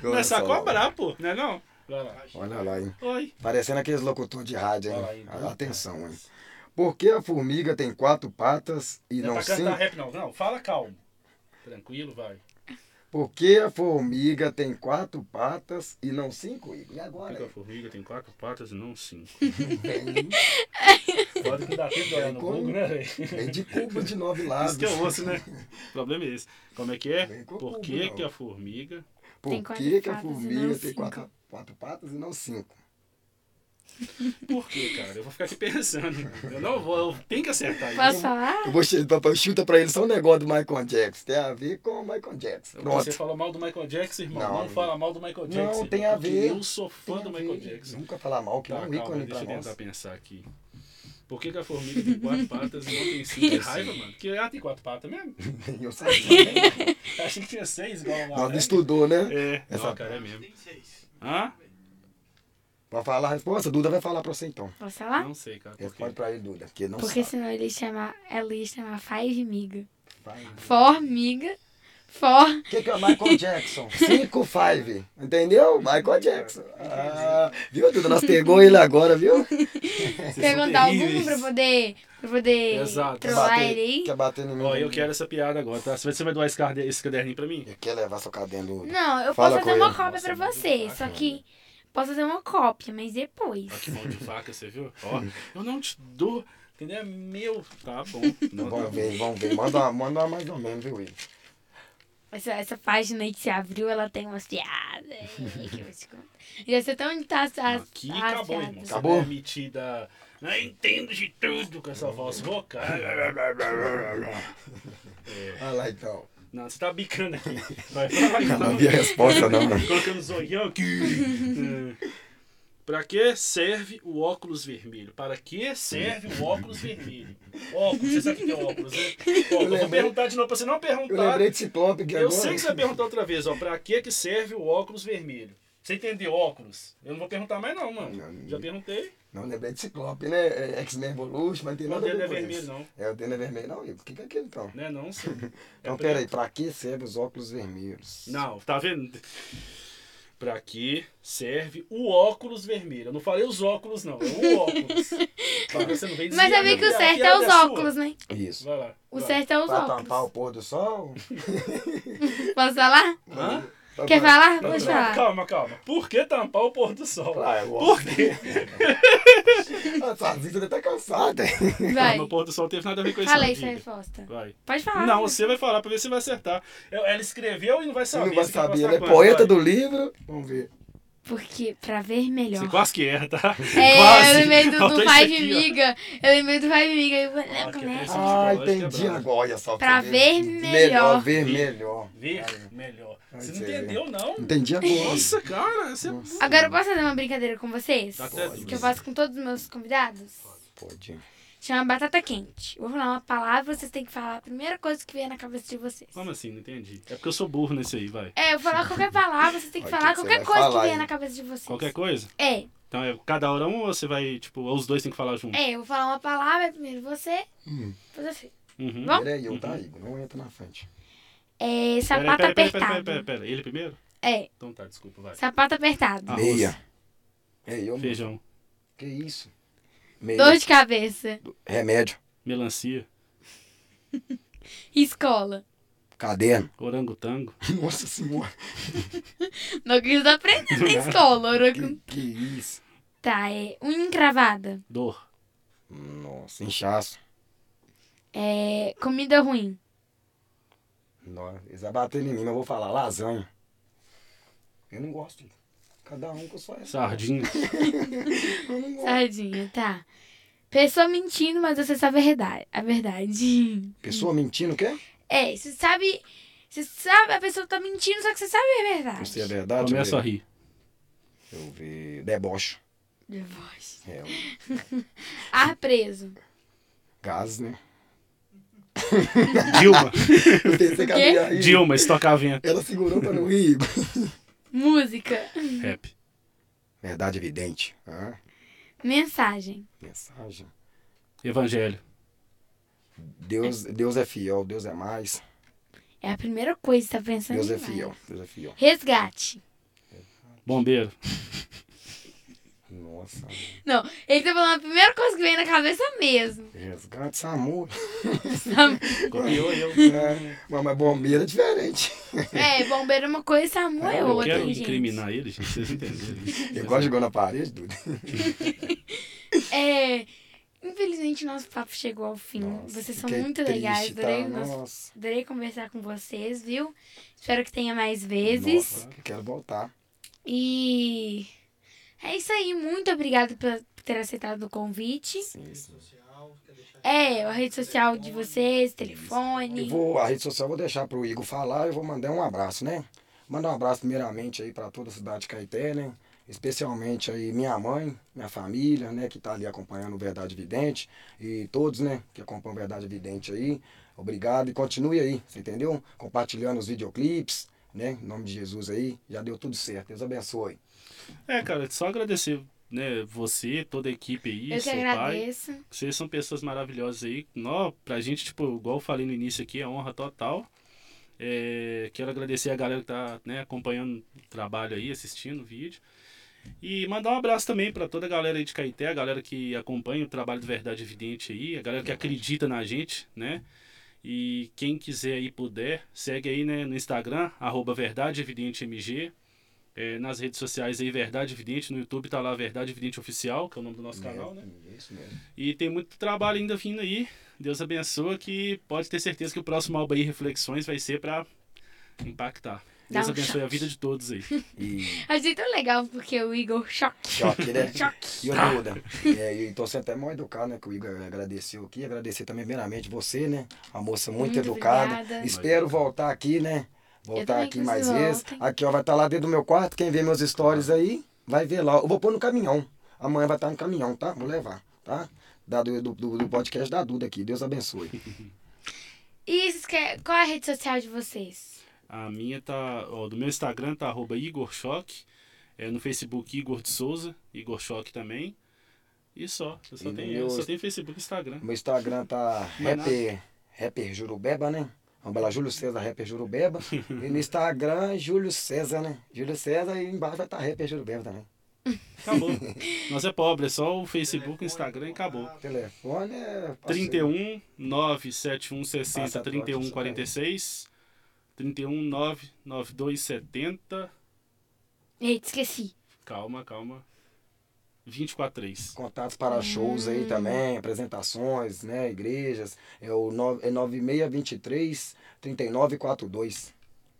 Não é só só. cobrar, pô. Não é não? Lá. Olha lá, hein? Oi. Parecendo aqueles locutores de rádio, Olha hein? aí. Atenção, hein? Por que a formiga tem quatro patas e Não é não pra cantar cinco? rap, não. Não, fala calmo. Tranquilo, vai. Por que a formiga tem quatro patas e não cinco? E Por agora? que a formiga tem quatro patas e não cinco? Pode que dá tempo de olhar no? Google, né, velho? vem de cubo de nove lados. Isso que eu ouço, né? O problema é esse. Como é que é? Por cubo, que, não. que a formiga... Por Tem quatro que, que a patas e não formiga tem cinco? quatro, quatro patas e não cinco? Por quê, cara? Eu vou ficar aqui pensando. Eu não vou, eu tenho que acertar Posso isso. falar? Eu vou papai, chuta pra ele só um negócio do Michael Jackson. Tem a ver com o Michael Jackson. Você Pronto. falou mal do Michael Jackson, irmão. Não, Não, fala mal do Michael não, Jackson. tem a ver. Eu sou fã Tem do a Michael ver. Jackson. Nunca falar mal, que Tá, é um calma, ícone deixa pra eu nós. tentar pensar aqui. Por que, que a formiga tem quatro patas e não tem cinco? Que raiva, mano. Porque ela tem quatro patas mesmo. Eu sabia. Eu achei que tinha seis, igual lá. Nós né? estudou, né? É, Essa- não, cara, é mesmo. Hã? Pra falar a resposta, Duda vai falar pra você então. Posso falar? Não sei, cara. Responde pra ele, Duda, que não Porque sabe. senão ele ia chamar, ela ia chamar Five Miga. Vai. Formiga. For. O que, que é o Michael Jackson? 5, 5. Entendeu? Michael Jackson. Ah, viu, Duda? Nós pegou ele agora, viu? Perguntar algum pra poder, pra poder Exato. Trollar bater, ele aí. quer bater em mim? Ó, eu quero essa piada agora, tá? Você vai doar esse, cade- esse caderninho pra mim? Ele quer levar seu caderno, Duda. Não, eu Fala posso fazer uma ele. cópia Nossa, pra você. Só que posso fazer uma cópia, mas depois. Ó, que mão de faca, você viu? Ó, eu não te dou. Entendeu? É meu. Tá bom. Não, tá Vamos bom. ver, vamos ver. Manda, manda mais ou menos, viu, Will? Essa, essa página aí que se abriu, ela tem umas piadas. que eu te contar. Já sei até onde tá as, as, Aqui as acabou, piadas. irmão. Acabou? Você não é metida. Não entendo de tudo com essa voz rouca. Vai lá, então. Não, você tá bicando aqui. Vai, vai, Eu não vi a resposta, não. Colocando zoião aqui. É. Pra que serve o óculos vermelho? Para que serve o óculos vermelho? Óculos, você sabe o que é óculos, né? Ó, eu vou lembrei- perguntar de novo pra você não Eu perguntar. lembrei de Ciclope aqui Eu agora. sei que você vai perguntar outra vez, ó. Pra que que serve o óculos vermelho? Você entendeu óculos? Eu não vou perguntar mais não, mano. Não, Já perguntei. Não, lembrei de Ciclope, né? É X-Men Evolution, mas não tem nada a dedo ver é com vermelho, isso. não. É, o dedo é vermelho. Não. O que, que é aquilo, então? Né, não, sim. Então, É peraí. Pra que servem os óculos vermelhos? Não, tá vendo? Pra que serve o óculos vermelho? Eu não falei os óculos, não. É o óculos. Pra você não vem Mas desviar, sabia que o certo é piada os sua. óculos, né? Isso. Vai lá. O vai. certo é os Pra tampar o óculos. pôr do sol? Posso falar? Hã? Quer falar? Não, Pode não, falar. Calma, calma. Por que tampar o pôr do sol? Ah, eu Por quê? Ah, Sozinho, você deve estar cansado. hein? Vai. No pôr do sol não teve nada a ver com isso. Fala não, aí sua resposta. Vai. Pode falar. Não, você vai falar pra ver se vai acertar. Ela escreveu e não vai saber. não vai quer saber, ele é poeta Vai. do livro. Vamos ver. Porque pra ver melhor. Você quase que erra, tá? É, quase. eu lembrei do, do Five aqui, ó. Miga. Eu lembrei do Five Miga. Eu falei, Ah, que como é? Ah, entendi é agora. Olha só. Pra ver Melhor, ver melhor. Ver melhor. Você não entendeu, não? Entendi agora. Nossa, cara. Você... Agora eu posso fazer uma brincadeira com vocês? Tá Pode. Que eu faço com todos os meus convidados? Pode. Chama batata quente. Eu vou falar uma palavra, vocês têm que falar a primeira coisa que vier na cabeça de vocês. Como assim? Não entendi. É porque eu sou burro nesse aí, vai. É, eu vou falar qualquer palavra, vocês têm que Olha, falar que você qualquer coisa falar, que vier hein? na cabeça de vocês. Qualquer coisa? É, Então é cada hora um ou você vai, tipo, ou os dois têm que falar junto? é, eu vou falar uma palavra, primeiro você, Hum. depois você. Uhum. Bom? Peraí, eu tá, Igor. Não entra na frente. É, sapato peraí, peraí, peraí, apertado. peraí, peraí. Ele primeiro? É, Então tá, desculpa, vai. sapato apertado. Arroz. Meia. Ei, eu. Feijão. Que isso? Meia. Dor de cabeça. Remédio. Melancia. Escola. Caderno. Orangotango. Nossa senhora. Não quis aprender na escola. ora com- Que, que isso? Tá, é unha encravada. Dor. Nossa, inchaço. É, comida ruim. Nossa, eles vão bater em mim, mas eu vou falar lasanha. Eu não gosto. Cada um com sua. Sardinha. Sardinha, tá. Pessoa mentindo, mas você sabe a verdade. A verdade. Pessoa mentindo, o quê? É, você sabe. Você sabe, a pessoa tá mentindo, só que você sabe a verdade. Isso é verdade? Começa a Deixa rir. eu ver. Deboche. De voz. É, Ar preso. gás, né? Dilma. Eu pensei que ela Quê? ia rir. Dilma, estocar vento. Ela segurou pra não rir. Música. Rap. Verdade evidente. Hã? Mensagem. Mensagem. Evangelho. Deus, Deus é fiel, Deus é mais. É a primeira coisa que você tá pensando Deus é fiel, Deus é fiel. Resgate. Bombeiro. Nossa. Não, ele tá falando a primeira coisa que vem na cabeça mesmo. Resgate SAMU. Copiou eu. É, mas bombeiro é diferente. É, bombeiro é uma coisa, SAMU é Eu outra, quero gente. incriminar ele, gente. Vocês entenderam. Igual jogou na parede, Duda. É, infelizmente nosso papo chegou ao fim. Nossa, vocês são muito triste, legais, adorei, tá? nosso- Nossa. adorei conversar com vocês, viu? Espero que tenha mais vezes. Nossa, quero voltar. E é isso aí, muito obrigada por ter aceitado o convite. Sim. É, a rede social de vocês, telefone. Eu vou, a rede social eu vou deixar pro Igor falar, eu vou mandar um abraço, né? Mandar um abraço primeiramente aí para toda a cidade de Caeté, né? Especialmente aí minha mãe, minha família, né, que tá ali acompanhando o Verdade Vidente e todos, né, que acompanham o Verdade Vidente aí. Obrigado e continue aí, você entendeu? Compartilhando os videoclipes, né? Em nome de Jesus aí, já deu tudo certo. Deus abençoe. É, cara, só agradecer, né, você, toda a equipe aí, Eu seu pai. Vocês são pessoas maravilhosas aí. Nó, pra gente, tipo, igual eu falei no início aqui, é honra total. É, quero agradecer a galera que tá né, acompanhando o trabalho aí, assistindo o vídeo. E mandar um abraço também para toda a galera aí de Caeté, a galera que acompanha o trabalho do Verdade Evidente aí, a galera que acredita na gente, né? E quem quiser aí puder, segue aí né, no Instagram, arroba Verdade Evidente MG. É, nas redes sociais aí, Verdade Evidente, no YouTube tá lá Verdade Evidente Oficial, que é o nome do nosso canal, né? É isso mesmo. E tem muito trabalho ainda vindo aí. Deus abençoa que pode ter certeza que o próximo álbum aí, Reflexões, vai ser pra impactar. Deus um abençoe a choque. vida de todos aí. E Achei tão legal porque o Igor choque. choque, né? Choque. E o Duda, é, e tô sendo até mal educado, né? Que o Igor agradeceu aqui. Agradecer também, primeiramente, você, né? Uma moça muito, Muito educada. obrigada. Espero voltar aqui, né? Voltar aqui mais vezes. Aqui, ó, vai estar lá dentro do meu quarto. Quem vê meus stories aí, vai ver lá. Eu vou pôr no caminhão. Amanhã vai estar no caminhão, tá? Vou levar, tá? Da, do, do, do podcast da Duda aqui. Deus abençoe. E quer- qual é a rede social de vocês? A minha tá. Ó, do meu Instagram tá arroba Igor Choque. É, no Facebook Igor de Souza, Igor Choque também. E só. Eu só, E tenho, meu- eu só tenho Facebook e Instagram. Meu Instagram tá rapper, rapper Jurubeba, né? Vamos lá, Júlio César, rapper Jurubeba. e no Instagram, Júlio César, né? Júlio César e embaixo vai estar rapper Jurubeba também. Acabou. Nós é pobre, é só o Facebook, o Instagram e acabou. Telefone é. 31 971 60 Passa a 31 troca, 46 31 992 70 Eita, esqueci. Calma, calma. 243. Contatos para shows aí também, apresentações, né? Igrejas. É o é 9623 3942.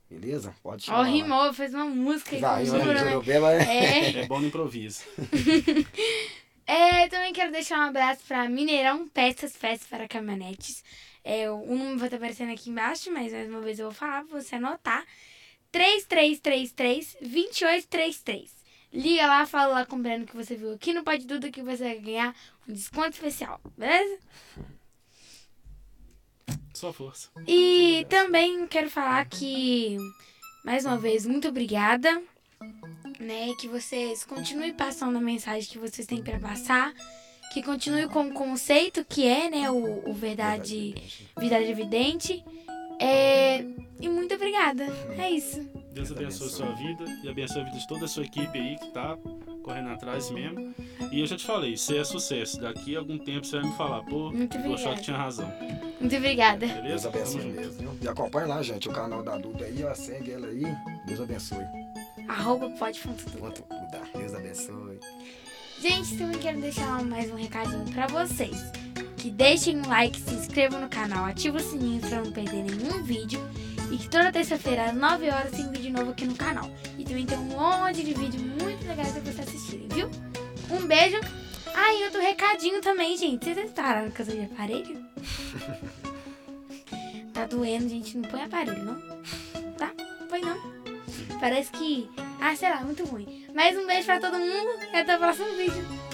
Beleza? Pode Ó, chamar. lá. rimou, fez uma música aí Vai, né? Né? É. É bom no improviso. É, também quero deixar um abraço para Mineirão Peças, Peças para Caminhonetes. É, o número vai estar aparecendo aqui embaixo, mas mais uma vez eu vou falar para você anotar. 3333-2833. Liga lá, fala lá com o Breno que você viu aqui no Pode Duda que você vai ganhar um desconto especial, beleza? Só força. E também quero falar que, mais uma vez, muito obrigada. Né, que vocês continuem passando a mensagem que vocês têm para passar. Que continue com o conceito que é, né, o, o verdade, verdade evidente. É, e muito obrigada. É isso. Deus abençoe a sua vida e abençoe a vida de toda a sua equipe aí que tá correndo atrás mesmo. E eu já te falei, você é sucesso. Daqui a algum tempo você vai me falar, pô, Muito o. Choque tinha razão. Muito obrigada. Deus Beleza? Tamo abençoe mesmo. E acompanha lá, gente, o canal da Duda aí, ó. Segue ela aí. Deus abençoe. Arroba pode. Quanto cuidar. Deus abençoe. Gente, também quero deixar mais um recadinho pra vocês. Que deixem um like, se inscrevam no canal, ativem o sininho pra não perder nenhum vídeo. E toda terça-feira, às 9 horas, tem vídeo novo aqui no canal. E também tem um monte de vídeo muito legais pra vocês assistirem, viu? Um beijo. Ah, e outro recadinho também, gente. Vocês repararam que eu de aparelho? tá doendo, gente. Não põe aparelho, não. Tá? Põe não. Parece que. Ah, sei lá, muito ruim. Mais um beijo pra todo mundo e até o próximo vídeo.